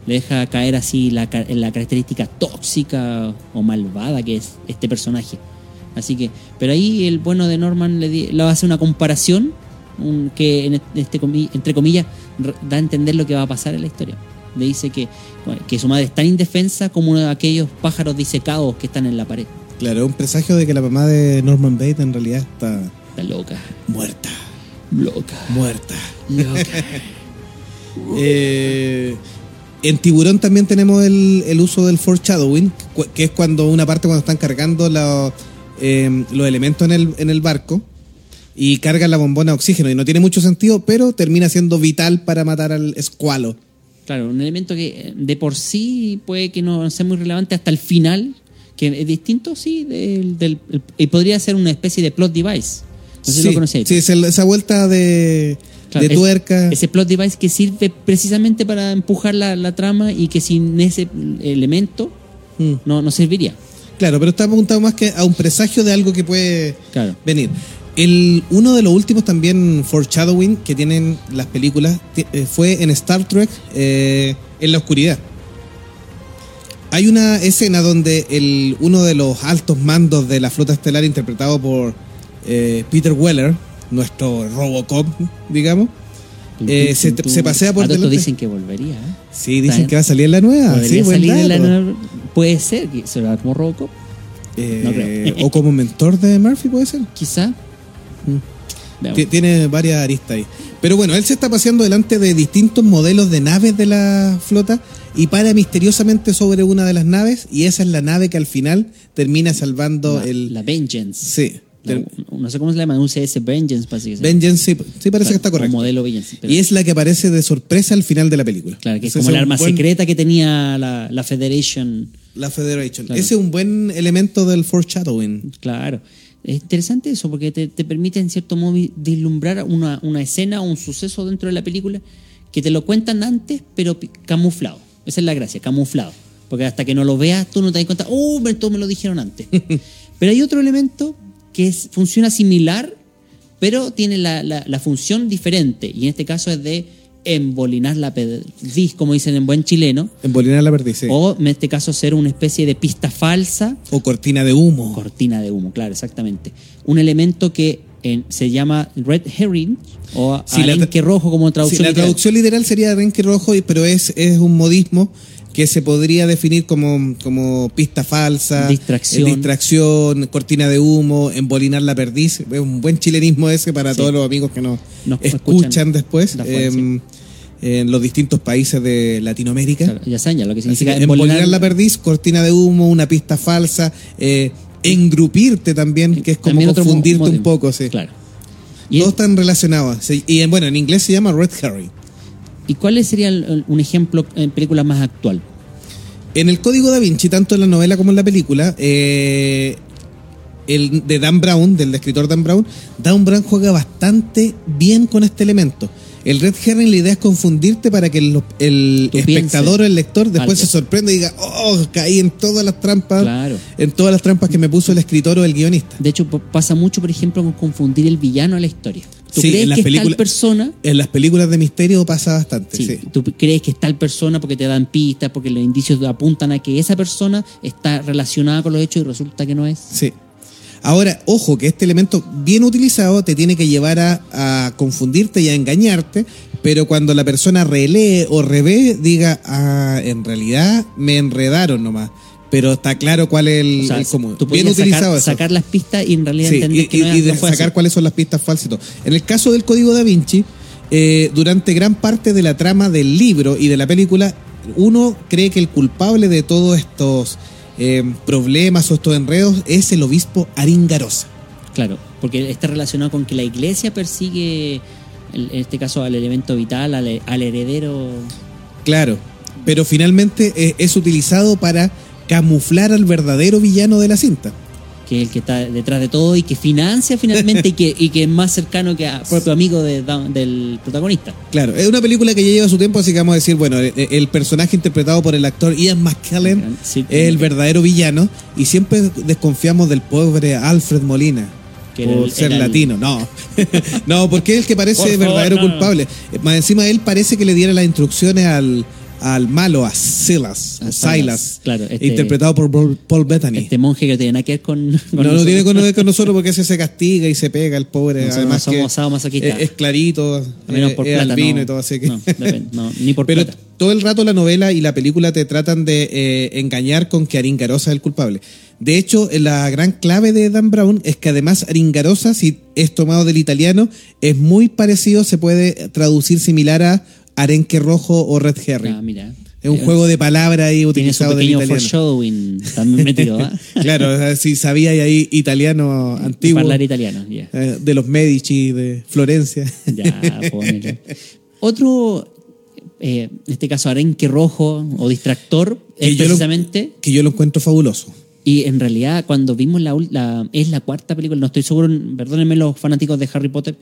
Speaker 5: le deja caer así la, la característica tóxica o malvada que es este personaje. Así que, pero ahí el bueno de Norman le, di- le hace una comparación un- que en este entre comillas da a entender lo que va a pasar en la historia. Le dice que, que su madre es tan indefensa como uno de aquellos pájaros disecados que están en la pared.
Speaker 4: Claro, un presagio de que la mamá de Norman Bates en realidad está
Speaker 5: Está loca,
Speaker 4: muerta.
Speaker 5: loca,
Speaker 4: Muerta.
Speaker 5: loca.
Speaker 4: Eh, en Tiburón también tenemos el, el uso del foreshadowing, que es cuando una parte cuando están cargando la- eh, los elementos en el, en el barco y cargan la bombona de oxígeno y no tiene mucho sentido, pero termina siendo vital para matar al escualo.
Speaker 5: Claro, un elemento que eh, de por sí puede que no sea muy relevante hasta el final, que es distinto, sí, del, del- el- y podría ser una especie de plot device. No sé si
Speaker 4: sí,
Speaker 5: lo conocéis.
Speaker 4: sí, esa vuelta de,
Speaker 5: Claro,
Speaker 4: de
Speaker 5: es-
Speaker 4: tuerca.
Speaker 5: ese plot device que sirve precisamente para empujar la, la trama y que sin ese elemento
Speaker 4: Mm.
Speaker 5: no, no serviría.
Speaker 4: Claro, pero está apuntado más que a un presagio de algo que puede
Speaker 5: Claro.
Speaker 4: venir. El, uno de los últimos también foreshadowing que tienen las películas eh, fue en Star Trek eh, en la oscuridad. Hay una escena donde el, uno de los altos mandos de la flota estelar interpretado por eh, Peter Weller, nuestro Robocop, digamos, eh, se, se pasea por
Speaker 5: A
Speaker 4: delante.
Speaker 5: dicen que volvería.
Speaker 4: Sí, dicen que va a salir en la nueva. Sí,
Speaker 5: salir en la nueva- Puede ser, que será como Robocop,
Speaker 4: Eh,
Speaker 5: No creo.
Speaker 4: o como mentor de Murphy, puede ser.
Speaker 5: quizá.
Speaker 4: Ti- Tiene varias aristas ahí. Pero bueno, él se está paseando delante de distintos modelos de naves de la flota y para misteriosamente sobre una de las naves y esa es la nave que al final termina salvando
Speaker 5: la,
Speaker 4: el...
Speaker 5: la Vengeance.
Speaker 4: sí.
Speaker 5: La- no sé cómo se llama, un CS Vengeance, parece que se llama.
Speaker 4: Vengeance, sí, sí parece que está correcto.
Speaker 5: modelo Vengeance. pero-
Speaker 4: Y es la que aparece de sorpresa al final de la película.
Speaker 5: claro, que es como el arma
Speaker 4: buen-
Speaker 5: secreta que tenía la, la Federation.
Speaker 4: La Federation.
Speaker 5: Claro.
Speaker 4: Ese es un buen elemento del foreshadowing.
Speaker 5: Claro. Es interesante eso porque te, te permite en cierto modo vislumbrar una, una escena o un suceso dentro de la película que te lo cuentan antes, pero camuflado. Esa es la gracia, camuflado. Porque hasta que no lo veas, tú no te das cuenta, oh, esto me lo dijeron antes. pero hay otro elemento que es- funciona similar, pero tiene la, la- la función diferente. Y en este caso es de embolinar la perdiz, como dicen en buen chileno.
Speaker 4: En Bolina la perdiz, sí.
Speaker 5: O en este caso ser una especie de pista falsa
Speaker 4: O cortina de humo.
Speaker 5: Cortina de humo, claro, exactamente. Un elemento que en- se llama red herring o
Speaker 4: Sí,
Speaker 5: arenque rojo como
Speaker 4: Sí,
Speaker 5: traducción.
Speaker 4: la
Speaker 5: literal.
Speaker 4: traducción literal sería renque rojo, pero es, es un modismo que se podría definir como, como pista falsa,
Speaker 5: Distracción.
Speaker 4: eh, distracción, cortina de humo, embolinar la perdiz. Es un buen chilenismo ese para
Speaker 5: Sí.
Speaker 4: todos los amigos que nos,
Speaker 5: Nos
Speaker 4: escuchan,
Speaker 5: escuchan
Speaker 4: después.
Speaker 5: de
Speaker 4: Eh, en los distintos países de Latinoamérica.
Speaker 5: Claro, ya ya lo que significa
Speaker 4: que embolinar la perdiz, cortina de humo, una pista falsa, eh, engrupirte también, que es como confundirte un poco, sí.
Speaker 5: Claro. ¿Y,
Speaker 4: Todos están relacionados. Y en- bueno, en inglés se llama Red Herring.
Speaker 5: ¿Y cuál sería el- el- un ejemplo en película más actual?
Speaker 4: En el Código Da Vinci, tanto en la novela como en la película, eh, el de Dan Brown, del escritor Dan Brown, Dan Brown juega bastante bien con este elemento. El Red Herring, la idea es confundirte para que el, el espectador o el lector después
Speaker 5: algo.
Speaker 4: se sorprenda y diga, oh, caí en todas las trampas,
Speaker 5: Claro.
Speaker 4: en todas las trampas que me puso el escritor o el guionista.
Speaker 5: De hecho, pasa mucho, por ejemplo, con confundir el villano a la historia. Tú
Speaker 4: Sí,
Speaker 5: crees
Speaker 4: en las
Speaker 5: que es tal persona,
Speaker 4: En las películas de misterio pasa bastante,
Speaker 5: sí,
Speaker 4: sí.
Speaker 5: tú crees que es tal persona porque te dan pistas, porque los indicios apuntan a que esa persona está relacionada con los hechos y resulta que no es.
Speaker 4: Sí. Ahora, ojo, que este elemento bien utilizado te tiene que llevar a, a confundirte y a engañarte, pero cuando la persona relee o revé, diga, ah, en realidad me enredaron nomás. Pero está claro cuál es el,
Speaker 5: O sea,
Speaker 4: el común.
Speaker 5: tú
Speaker 4: Bien utilizado
Speaker 5: sacar,
Speaker 4: eso.
Speaker 5: sacar las pistas y en realidad
Speaker 4: Sí,
Speaker 5: entender
Speaker 4: y,
Speaker 5: que no,
Speaker 4: y-
Speaker 5: es-
Speaker 4: y de
Speaker 5: no
Speaker 4: sacar
Speaker 5: así.
Speaker 4: cuáles son las pistas falsas y todo. En el caso del código da Vinci, eh, durante gran parte de la trama del libro y de la película, uno cree que el culpable de todos estos eh, problemas o estos enredos es el obispo Aringarosa.
Speaker 5: Claro, porque está relacionado con que la iglesia persigue, en este caso, al elemento vital, al, al heredero.
Speaker 4: Claro, pero finalmente eh, es utilizado para camuflar al verdadero villano de la cinta.
Speaker 5: que es el que está detrás de todo y que financia finalmente y, que, y que es más cercano que a propio amigo de- del protagonista.
Speaker 4: Claro, es una película que ya lleva su tiempo, así que vamos a decir, bueno, eh, el personaje interpretado por el actor Ian McKellen
Speaker 5: Sí,
Speaker 4: es el verdadero villano y siempre desconfiamos del pobre Alfred Molina. Por
Speaker 5: el-
Speaker 4: ser
Speaker 5: el-
Speaker 4: latino, no. no, porque es el que parece
Speaker 5: favor,
Speaker 4: verdadero
Speaker 5: no.
Speaker 4: culpable. Eh, Más encima él parece que le diera las instrucciones al, al malo, a Silas,
Speaker 5: A Silas, claro, este-
Speaker 4: interpretado por Paul- Bettany.
Speaker 5: Este monje que tiene nada que ver con. con
Speaker 4: no, no tiene que ver con nosotros porque ese se castiga y se pega el pobre. Además
Speaker 5: no somos
Speaker 4: que es, es clarito,
Speaker 5: A menos
Speaker 4: es-
Speaker 5: por
Speaker 4: es
Speaker 5: plata.
Speaker 4: albino
Speaker 5: no,
Speaker 4: y todo así que.
Speaker 5: no, depende, no, ni por
Speaker 4: Pero
Speaker 5: plata.
Speaker 4: todo el rato la novela y la película te tratan de eh, engañar con que Aringarosa es el culpable. De hecho, la gran clave de Dan Brown es que además Aringarosa, si es tomado del italiano, es muy parecido, se puede traducir similar a arenque rojo o red herring.
Speaker 5: Ah, mira.
Speaker 4: es un
Speaker 5: Eh,
Speaker 4: juego de palabras ahí
Speaker 5: Tiene su
Speaker 4: utilizado del
Speaker 5: pequeño foreshadowing también metido, ¿ah?
Speaker 4: Claro, si sabía ahí italiano antiguo.
Speaker 5: Hablar italiano, ya.
Speaker 4: eh, de los Medici, de Florencia.
Speaker 5: Ya, pónelo. Otro, eh, en este caso, arenque rojo o distractor,
Speaker 4: Que
Speaker 5: es
Speaker 4: lo-
Speaker 5: precisamente.
Speaker 4: que yo lo encuentro fabuloso.
Speaker 5: Y en realidad, cuando vimos la, la- Es la cuarta película, no estoy seguro, perdónenme los fanáticos de Harry Potter.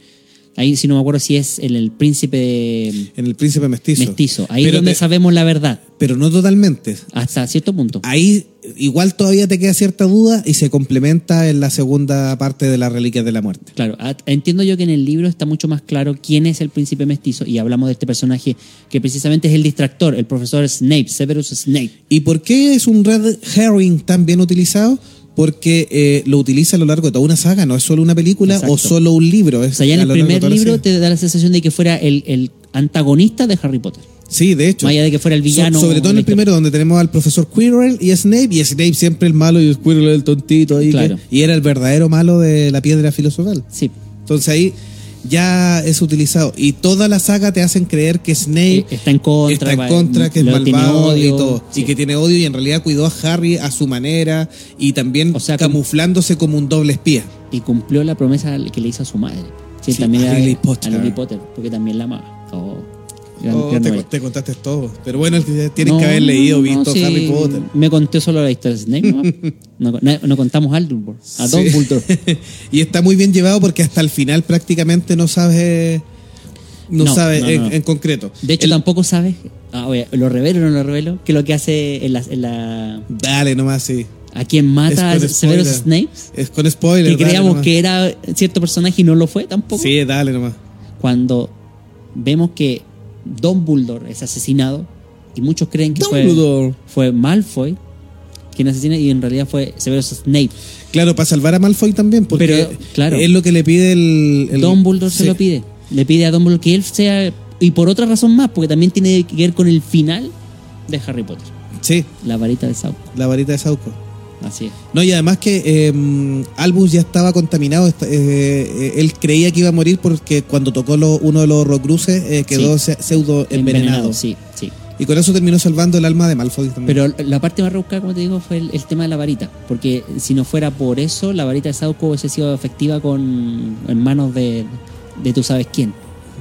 Speaker 5: Ahí sí no me acuerdo si es el, el príncipe
Speaker 4: En el príncipe mestizo.
Speaker 5: mestizo. Ahí
Speaker 4: pero
Speaker 5: es donde
Speaker 4: te-
Speaker 5: sabemos la verdad,
Speaker 4: pero no totalmente.
Speaker 5: hasta cierto punto.
Speaker 4: Ahí igual todavía te queda cierta duda y se complementa en la segunda parte de las reliquias de la muerte.
Speaker 5: Claro, entiendo yo que en el libro está mucho más claro quién es el príncipe mestizo y hablamos de este personaje que precisamente es el distractor, el profesor Snape, Severus Snape.
Speaker 4: ¿Y por qué es un red herring tan bien utilizado? Porque eh, lo utiliza a lo largo de toda una saga, no es solo una película
Speaker 5: Exacto.
Speaker 4: o solo un libro. Es
Speaker 5: O sea, ya en
Speaker 4: a
Speaker 5: el primer libro te da la sensación de que fuera el, el antagonista de Harry Potter.
Speaker 4: Sí, de hecho.
Speaker 5: Más allá de que fuera el
Speaker 4: So-
Speaker 5: villano.
Speaker 4: sobre todo en el primero, donde tenemos al profesor Quirrell y Snape, y Snape siempre el malo y Quirrell el tontito. ahí
Speaker 5: Claro.
Speaker 4: que- y era el verdadero malo de la piedra filosofal.
Speaker 5: Sí,
Speaker 4: Entonces ahí ya es utilizado. Y toda la saga te hacen creer que Snape
Speaker 5: Eh, está en contra,
Speaker 4: está en contra, que es malvado
Speaker 5: odio,
Speaker 4: y todo.
Speaker 5: sí.
Speaker 4: Y que tiene odio y en realidad cuidó a Harry a su manera y también
Speaker 5: O sea, como-
Speaker 4: camuflándose como un doble espía.
Speaker 5: y cumplió la promesa que le hizo a su madre. Sí,
Speaker 4: Sí,
Speaker 5: también
Speaker 4: a Lily Potter.
Speaker 5: a Lily Potter, porque también la amaba. Oh,
Speaker 4: Oh,
Speaker 5: gran
Speaker 4: te, contaste todo. Pero bueno, tienes
Speaker 5: No,
Speaker 4: que haber leído,
Speaker 5: no,
Speaker 4: visto
Speaker 5: sí,
Speaker 4: Harry Potter.
Speaker 5: Me conté solo la historia de Snape, ¿no? no, no- no contamos a Dumbledore, a
Speaker 4: Sí.
Speaker 5: Dumbledore.
Speaker 4: y está muy bien llevado porque hasta el final prácticamente no sabes no,
Speaker 5: No,
Speaker 4: sabes
Speaker 5: no,
Speaker 4: en,
Speaker 5: no.
Speaker 4: en concreto.
Speaker 5: De hecho,
Speaker 4: El-
Speaker 5: tampoco sabes, ah, oye, lo revelo o no lo revelo, que lo que hace en la, en la-
Speaker 4: Dale nomás, sí.
Speaker 5: a quien mata a Severus. Snape,
Speaker 4: Es con spoiler.
Speaker 5: que creíamos que era cierto personaje y no lo fue tampoco.
Speaker 4: Sí, dale nomás.
Speaker 5: Cuando vemos que Dumbledore es asesinado y muchos creen que fue, fue Malfoy quien asesina y en realidad fue Severus Snape.
Speaker 4: Claro, para salvar a Malfoy también, porque
Speaker 5: Pero, claro.
Speaker 4: es lo que le pide el. el-
Speaker 5: Dumbledore se lo pide. Le pide a Dumbledore que él sea. Y por otra razón más, porque también tiene que ver con el final de Harry Potter.
Speaker 4: Sí,
Speaker 5: La varita de Sauco.
Speaker 4: la varita de Sauco.
Speaker 5: Así es.
Speaker 4: No, y además que eh, Albus ya estaba contaminado. eh, eh, él creía que iba a morir porque cuando tocó lo- uno de los Horrocruces eh, quedó se- pseudo envenenado.
Speaker 5: Sí, sí.
Speaker 4: Y con eso terminó salvando el alma de Malfoy también.
Speaker 5: Pero la parte más rebuscada, como te digo, fue el, el tema de la varita. Porque si no fuera por eso, la varita de Sauco hubiese sido efectiva con en manos de, de tú sabes quién,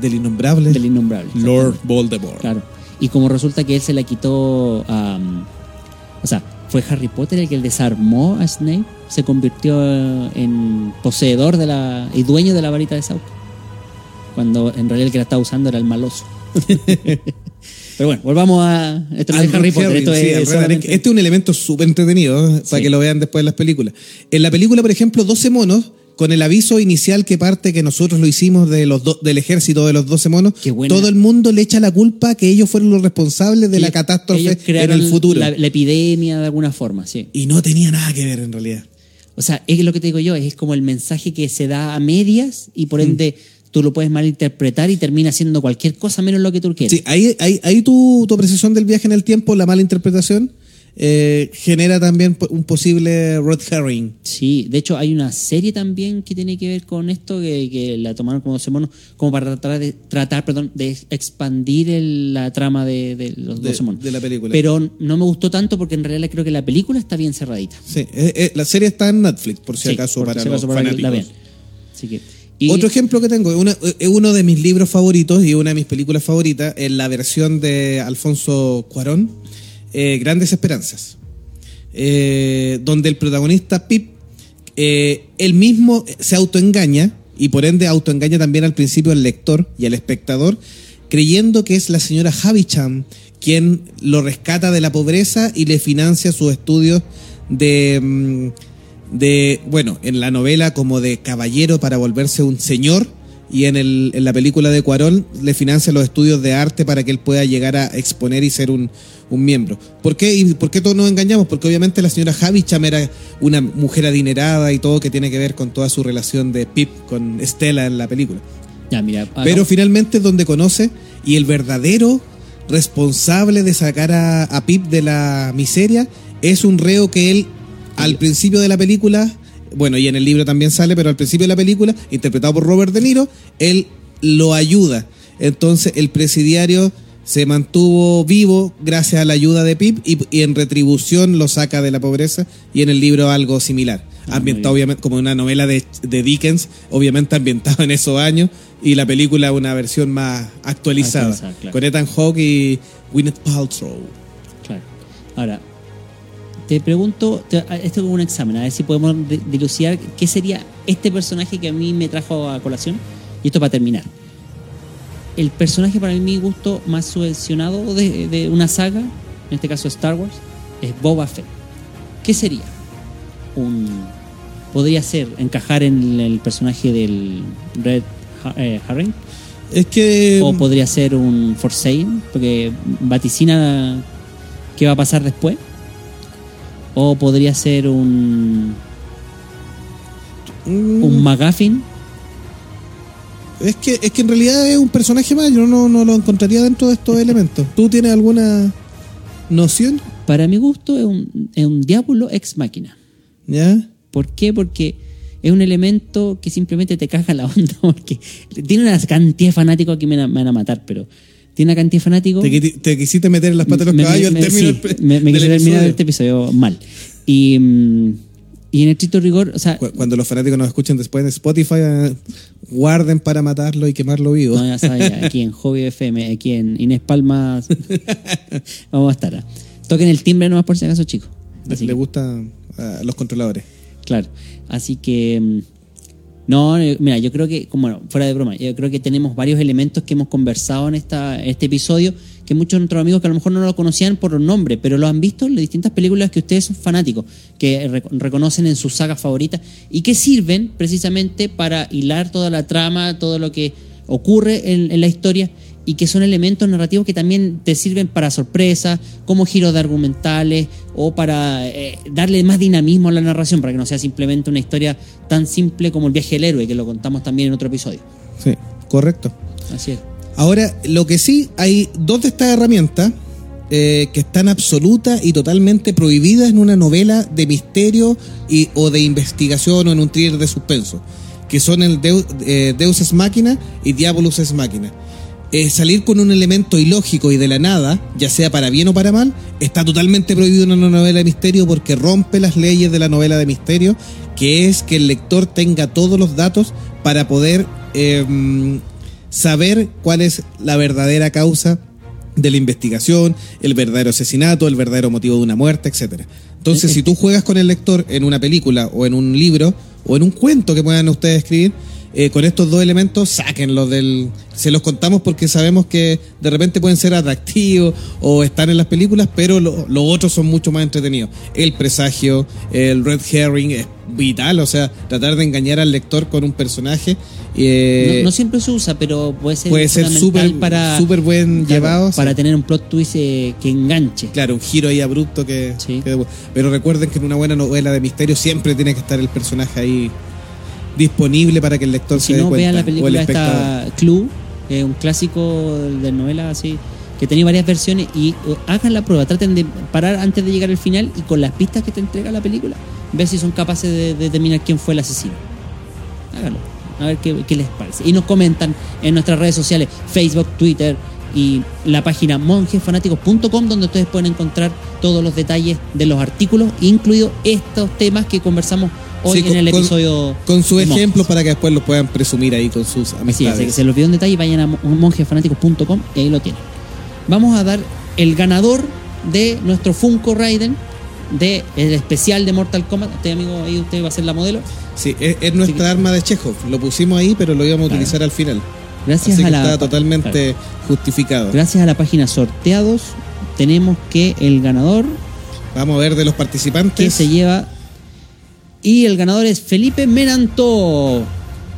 Speaker 4: Del innombrable
Speaker 5: del innombrable.
Speaker 4: Lord Voldemort.
Speaker 5: Claro. Y como resulta que él se la quitó a. o sea, fue Harry Potter el que desarmó a Snape, se convirtió en poseedor de la. y dueño de la varita de Sauco. Cuando en realidad el que la estaba usando era el maloso. Pero bueno, volvamos a. Esto es Harry Potter, esto
Speaker 4: sí,
Speaker 5: es. solamente-.
Speaker 4: Este es un elemento súper entretenido ¿eh? para
Speaker 5: Sí.
Speaker 4: que lo vean después en las películas. En la película, por ejemplo, 12 monos, con el aviso inicial que parte que nosotros lo hicimos de los do- del ejército de los 12 monos, todo el mundo le echa la culpa que ellos fueron los responsables de la catástrofe en el futuro.
Speaker 5: La, la epidemia de alguna forma, sí.
Speaker 4: Y no tenía nada que ver en realidad.
Speaker 5: O sea, es lo que te digo yo, es como el mensaje que se da a medias y
Speaker 4: Mm.
Speaker 5: por ende tú lo puedes malinterpretar y termina siendo cualquier cosa menos lo que tú quieres.
Speaker 4: Sí, ahí, ahí, ahí tu, tu apreciación del viaje en el tiempo, la mala interpretación, eh, genera también un posible red herring.
Speaker 5: Sí, de hecho hay una serie también que tiene que ver con esto, que, que la tomaron como 12 monos, como para tratar de, tratar, perdón, de expandir el- la trama de, de los 12 monos.
Speaker 4: de la película.
Speaker 5: Pero no me gustó tanto porque en realidad creo que la película está bien cerradita.
Speaker 4: Sí, eh, eh, la serie está en Netflix, por si
Speaker 5: Sí,
Speaker 4: acaso,
Speaker 5: por
Speaker 4: para
Speaker 5: si
Speaker 4: los
Speaker 5: acaso para que la
Speaker 4: fanáticos.
Speaker 5: vean. Así que, y-
Speaker 4: Otro ejemplo que tengo, una- es uno de mis libros favoritos y una de mis películas favoritas, es la versión de Alfonso Cuarón, eh, Grandes Esperanzas, eh, donde el protagonista Pip, eh, él mismo se autoengaña y por ende autoengaña también al principio al lector y al espectador, creyendo que es la señora Havisham quien lo rescata de la pobreza y le financia sus estudios de... mm, de, bueno, en la novela como de caballero para volverse un señor y en, el, en la película de Cuarón le financia los estudios de arte para que él pueda llegar a exponer y ser un, un miembro. ¿Por qué? ¿Y por qué todos nos engañamos? Porque obviamente la señora Havisham era una mujer adinerada y todo que tiene que ver con toda su relación de Pip con Estela en la película.
Speaker 5: ya, mira,
Speaker 4: Pero finalmente es donde conoce y el verdadero responsable de sacar a, a Pip de la miseria es un reo que él al principio de la película, bueno, y en el libro también sale, pero al principio de la película, interpretado por Robert De Niro, él lo ayuda. Entonces el presidiario se mantuvo vivo gracias a la ayuda de Pip y, y en retribución lo saca de la pobreza y en el libro algo similar.
Speaker 5: Ah,
Speaker 4: Ambientado obviamente como una novela de, de Dickens, obviamente ambientado en esos años y la película una versión más actualizada,
Speaker 5: Actualizada, claro.
Speaker 4: con Ethan Hawke y Gwyneth Paltrow.
Speaker 5: Claro. Ahora, te pregunto, te- esto es como un examen, a ver si podemos de- dilucidar qué sería este personaje que a mí me trajo a colación. Y esto para terminar. El personaje para mi gusto más subvencionado de, de una saga, en este caso Star Wars, es Boba Fett. ¿Qué sería? Un, podría ser encajar en el personaje del Red eh, Herring,
Speaker 4: Es que
Speaker 5: o podría ser un Forsaken, porque vaticina qué va a pasar después. O podría ser un,
Speaker 4: mm,
Speaker 5: un McGuffin.
Speaker 4: es que es que en realidad es un personaje más, yo no, no lo encontraría dentro de estos elementos. ¿Tú tienes alguna noción?
Speaker 5: Para mi gusto es un, es un diablo ex máquina.
Speaker 4: ¿Ya?
Speaker 5: ¿Por qué? Porque es un elemento que simplemente te caga la onda. Porque tiene una cantidad de fanáticos que me, van a- me van a matar, pero tiene una cantidad de fanáticos.
Speaker 4: Te, quisiste meter en las patas de los
Speaker 5: Me-
Speaker 4: caballos
Speaker 5: me-
Speaker 4: al término
Speaker 5: sí,
Speaker 4: del-
Speaker 5: me, me quise terminar este episodio mal. Y, mm, y en estricto rigor, o sea,
Speaker 4: Cu- Cuando los fanáticos nos escuchen después en Spotify, eh, guarden para matarlo y quemarlo vivo.
Speaker 5: No, ya sabes, aquí en Hobby FM, aquí en Inés Palmas, vamos a estar. Toquen el timbre nomás por si acaso, chicos.
Speaker 4: Les
Speaker 5: Así
Speaker 4: le
Speaker 5: que,
Speaker 4: gusta a los controladores.
Speaker 5: claro. Así que, mm, no, eh, mira, yo creo que, como bueno, fuera de broma, yo creo que tenemos varios elementos que hemos conversado en esta, este episodio, que muchos de nuestros amigos que a lo mejor no lo conocían por los nombres, pero lo han visto en las distintas películas que ustedes son fanáticos, que re- reconocen en sus sagas favoritas y que sirven precisamente para hilar toda la trama, todo lo que ocurre en, en la historia y que son elementos narrativos que también te sirven para sorpresas, como giros de argumentales o para eh, darle más dinamismo a la narración, para que no sea simplemente una historia tan simple como el viaje del héroe, que lo contamos también en otro episodio.
Speaker 4: Sí, correcto.
Speaker 5: Así es.
Speaker 4: Ahora, lo que sí, hay dos de estas herramientas eh, que están absoluta y totalmente prohibidas en una novela de misterio y, o de investigación o en un thriller de suspenso, que son el Deus, eh, Deus es Máquina y Diabolus es Máquina. Eh, salir con un elemento ilógico y de la nada, ya sea para bien o para mal, está totalmente prohibido en una novela de misterio porque rompe las leyes de la novela de misterio, que es que el lector tenga todos los datos para poder eh, saber cuál es la verdadera causa de la investigación, el verdadero asesinato, el verdadero motivo de una muerte, etcétera. Entonces, si tú juegas con el lector en una película o en un libro o en un cuento que puedan ustedes escribir, eh, con estos dos elementos, sáquenlos del. Se los contamos porque sabemos que de repente pueden ser atractivos o están en las películas, pero lo- los otros son mucho más entretenidos. El presagio, el red herring es vital, o sea, tratar de engañar al lector con un personaje. eh,
Speaker 5: no, no siempre se usa, pero puede ser
Speaker 4: puede ser
Speaker 5: fundamental
Speaker 4: súper
Speaker 5: para
Speaker 4: súper buen
Speaker 5: claro,
Speaker 4: llevado.
Speaker 5: para tener un plot twist eh, que enganche.
Speaker 4: Claro, un giro ahí abrupto que,
Speaker 5: Sí.
Speaker 4: que- Pero recuerden que en una buena novela de misterio siempre tiene que estar el personaje ahí disponible para que el lector
Speaker 5: Si
Speaker 4: se dé
Speaker 5: no,
Speaker 4: cuenta.
Speaker 5: vean la película esta Clue, que es un clásico de novela así, que tenía varias versiones y eh, hagan la prueba, traten de parar antes de llegar al final y con las pistas que te entrega la película, ver si son capaces de, de determinar quién fue el asesino. Háganlo, a ver qué, qué les parece. Y nos comentan en nuestras redes sociales, Facebook, Twitter y la página monjesfanáticos.com donde ustedes pueden encontrar todos los detalles de los artículos, incluidos estos temas que conversamos hoy
Speaker 4: Sí,
Speaker 5: en el episodio.
Speaker 4: Con su ejemplo para que después lo puedan presumir ahí con sus
Speaker 5: Así es,
Speaker 4: amistades.
Speaker 5: que se los olvidó un detalle, vayan a monjesfanáticos.com y ahí lo tienen. Vamos a dar el ganador de nuestro Funko Raiden de el especial de Mortal Kombat. Este amigo ahí usted va a ser la modelo.
Speaker 4: Sí, es, es nuestra arma de Chekhov. Lo pusimos ahí, pero lo íbamos a
Speaker 5: Claro.
Speaker 4: utilizar al final.
Speaker 5: Gracias
Speaker 4: Así
Speaker 5: a
Speaker 4: que
Speaker 5: la
Speaker 4: está totalmente justificado.
Speaker 5: gracias a la página sorteados tenemos que el ganador
Speaker 4: Vamos a ver de los
Speaker 5: que
Speaker 4: participantes.
Speaker 5: se lleva y el ganador es Felipe Menantó.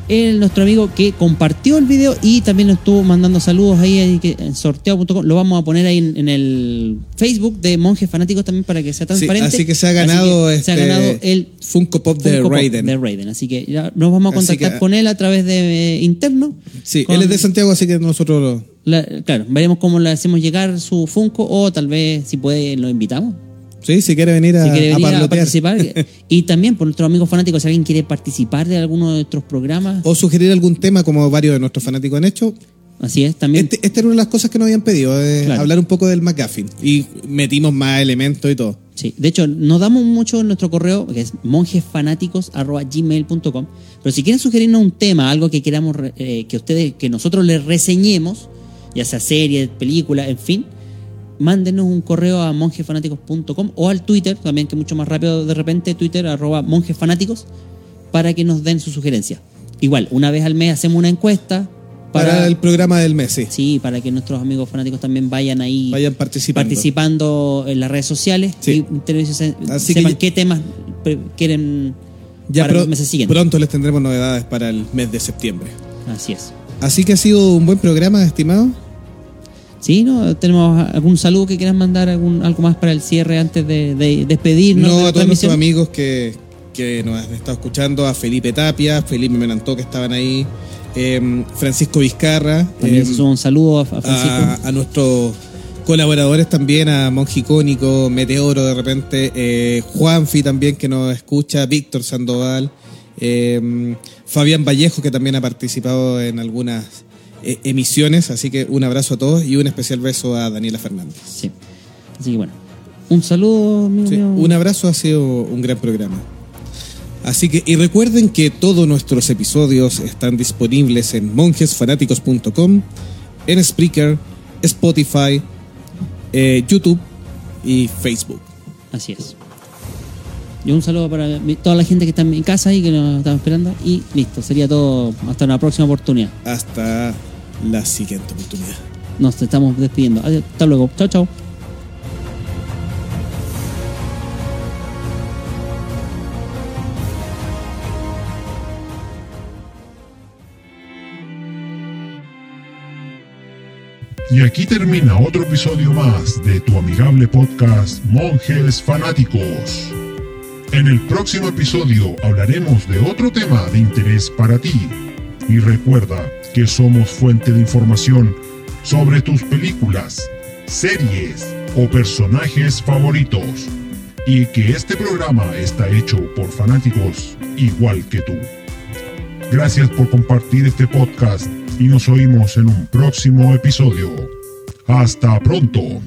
Speaker 5: Él, nuestro amigo que compartió el video y también nos estuvo mandando saludos ahí, en sorteo.com. Lo vamos a poner ahí en, en el Facebook de Monjes Fanáticos también para que sea
Speaker 4: Sí,
Speaker 5: transparente.
Speaker 4: así que se ha ganado,
Speaker 5: que se ha
Speaker 4: este
Speaker 5: ganado el
Speaker 4: Funko Pop de
Speaker 5: Funko Pop
Speaker 4: Raiden.
Speaker 5: de Raiden. Así que ya nos vamos a contactar
Speaker 4: que-
Speaker 5: con él a través de eh, interno.
Speaker 4: Sí,
Speaker 5: Con-
Speaker 4: él es de Santiago, así que nosotros lo,
Speaker 5: la- claro, veremos cómo le hacemos llegar su Funko o tal vez si puede lo invitamos.
Speaker 4: Sí, si quiere venir a,
Speaker 5: si quiere venir a,
Speaker 4: parlotear.
Speaker 5: participar. y también por nuestros amigos fanáticos, si alguien quiere participar de alguno de nuestros programas,
Speaker 4: o sugerir algún tema como varios de nuestros fanáticos han hecho.
Speaker 5: así es, también.
Speaker 4: Este, esta era una de las cosas que nos habían pedido, eh,
Speaker 5: Claro.
Speaker 4: hablar un poco del McGuffin. Y metimos más elementos y todo.
Speaker 5: Sí, de hecho, nos damos mucho en nuestro correo, que es monjesfanáticos.gmail.com. Pero si quieren sugerirnos un tema, algo que queramos eh, que ustedes, que nosotros les reseñemos, ya sea serie, película, en fin, mándenos un correo a monjesfanáticos.com o al Twitter, también que mucho más rápido de repente, Twitter, arroba monjesfanáticos, para que nos den su sugerencia. Igual, una vez al mes hacemos una encuesta
Speaker 4: Para,
Speaker 5: para,
Speaker 4: el programa del mes, sí.
Speaker 5: sí, para que nuestros amigos fanáticos también vayan ahí
Speaker 4: Vayan participando.
Speaker 5: participando en las redes sociales
Speaker 4: Sí.
Speaker 5: y se-
Speaker 4: Así
Speaker 5: sepan
Speaker 4: que-
Speaker 5: qué temas quieren
Speaker 4: Ya
Speaker 5: para
Speaker 4: pro-
Speaker 5: los meses siguientes.
Speaker 4: pronto les tendremos novedades para el mes de septiembre.
Speaker 5: Así es.
Speaker 4: Así que ha sido un buen programa, estimado.
Speaker 5: Sí, ¿no? ¿Tenemos algún saludo que quieran mandar, algún, algo más para el cierre antes de, de despedirnos?
Speaker 4: No,
Speaker 5: de
Speaker 4: a todos nuestros amigos que, que nos han estado escuchando, a Felipe Tapia, Felipe Menantó que estaban ahí, em, Francisco Vizcarra,
Speaker 5: También
Speaker 4: em,
Speaker 5: un saludo a, a Francisco.
Speaker 4: a, a nuestros colaboradores también, a Mongicónico, Meteoro de repente, eh, Juanfi también que nos escucha, Víctor Sandoval, eh, Fabián Vallejo que también ha participado en algunas eh, emisiones, así que un abrazo a todos y un especial beso a Daniela Fernández.
Speaker 5: Sí. Así que bueno. Un saludo, amigo
Speaker 4: Sí,
Speaker 5: mío.
Speaker 4: un abrazo, ha sido un gran programa. Así que, y recuerden que todos nuestros episodios están disponibles en monjesfanáticos.com, en Spreaker, Spotify, eh, YouTube y Facebook.
Speaker 5: Así es. Y un saludo para toda la gente que está en mi casa y que nos está esperando. Y listo, sería todo. Hasta una próxima oportunidad.
Speaker 4: Hasta la siguiente oportunidad.
Speaker 5: Nos estamos despidiendo. Adiós, hasta luego. Chao, chao.
Speaker 6: Y aquí termina otro episodio más de tu amigable podcast Monjes Fanáticos. En el próximo episodio hablaremos de otro tema de interés para ti. Y recuerda que somos fuente de información sobre tus películas, series o personajes favoritos y que este programa está hecho por fanáticos igual que tú. Gracias por compartir este podcast y nos oímos en un próximo episodio. Hasta pronto.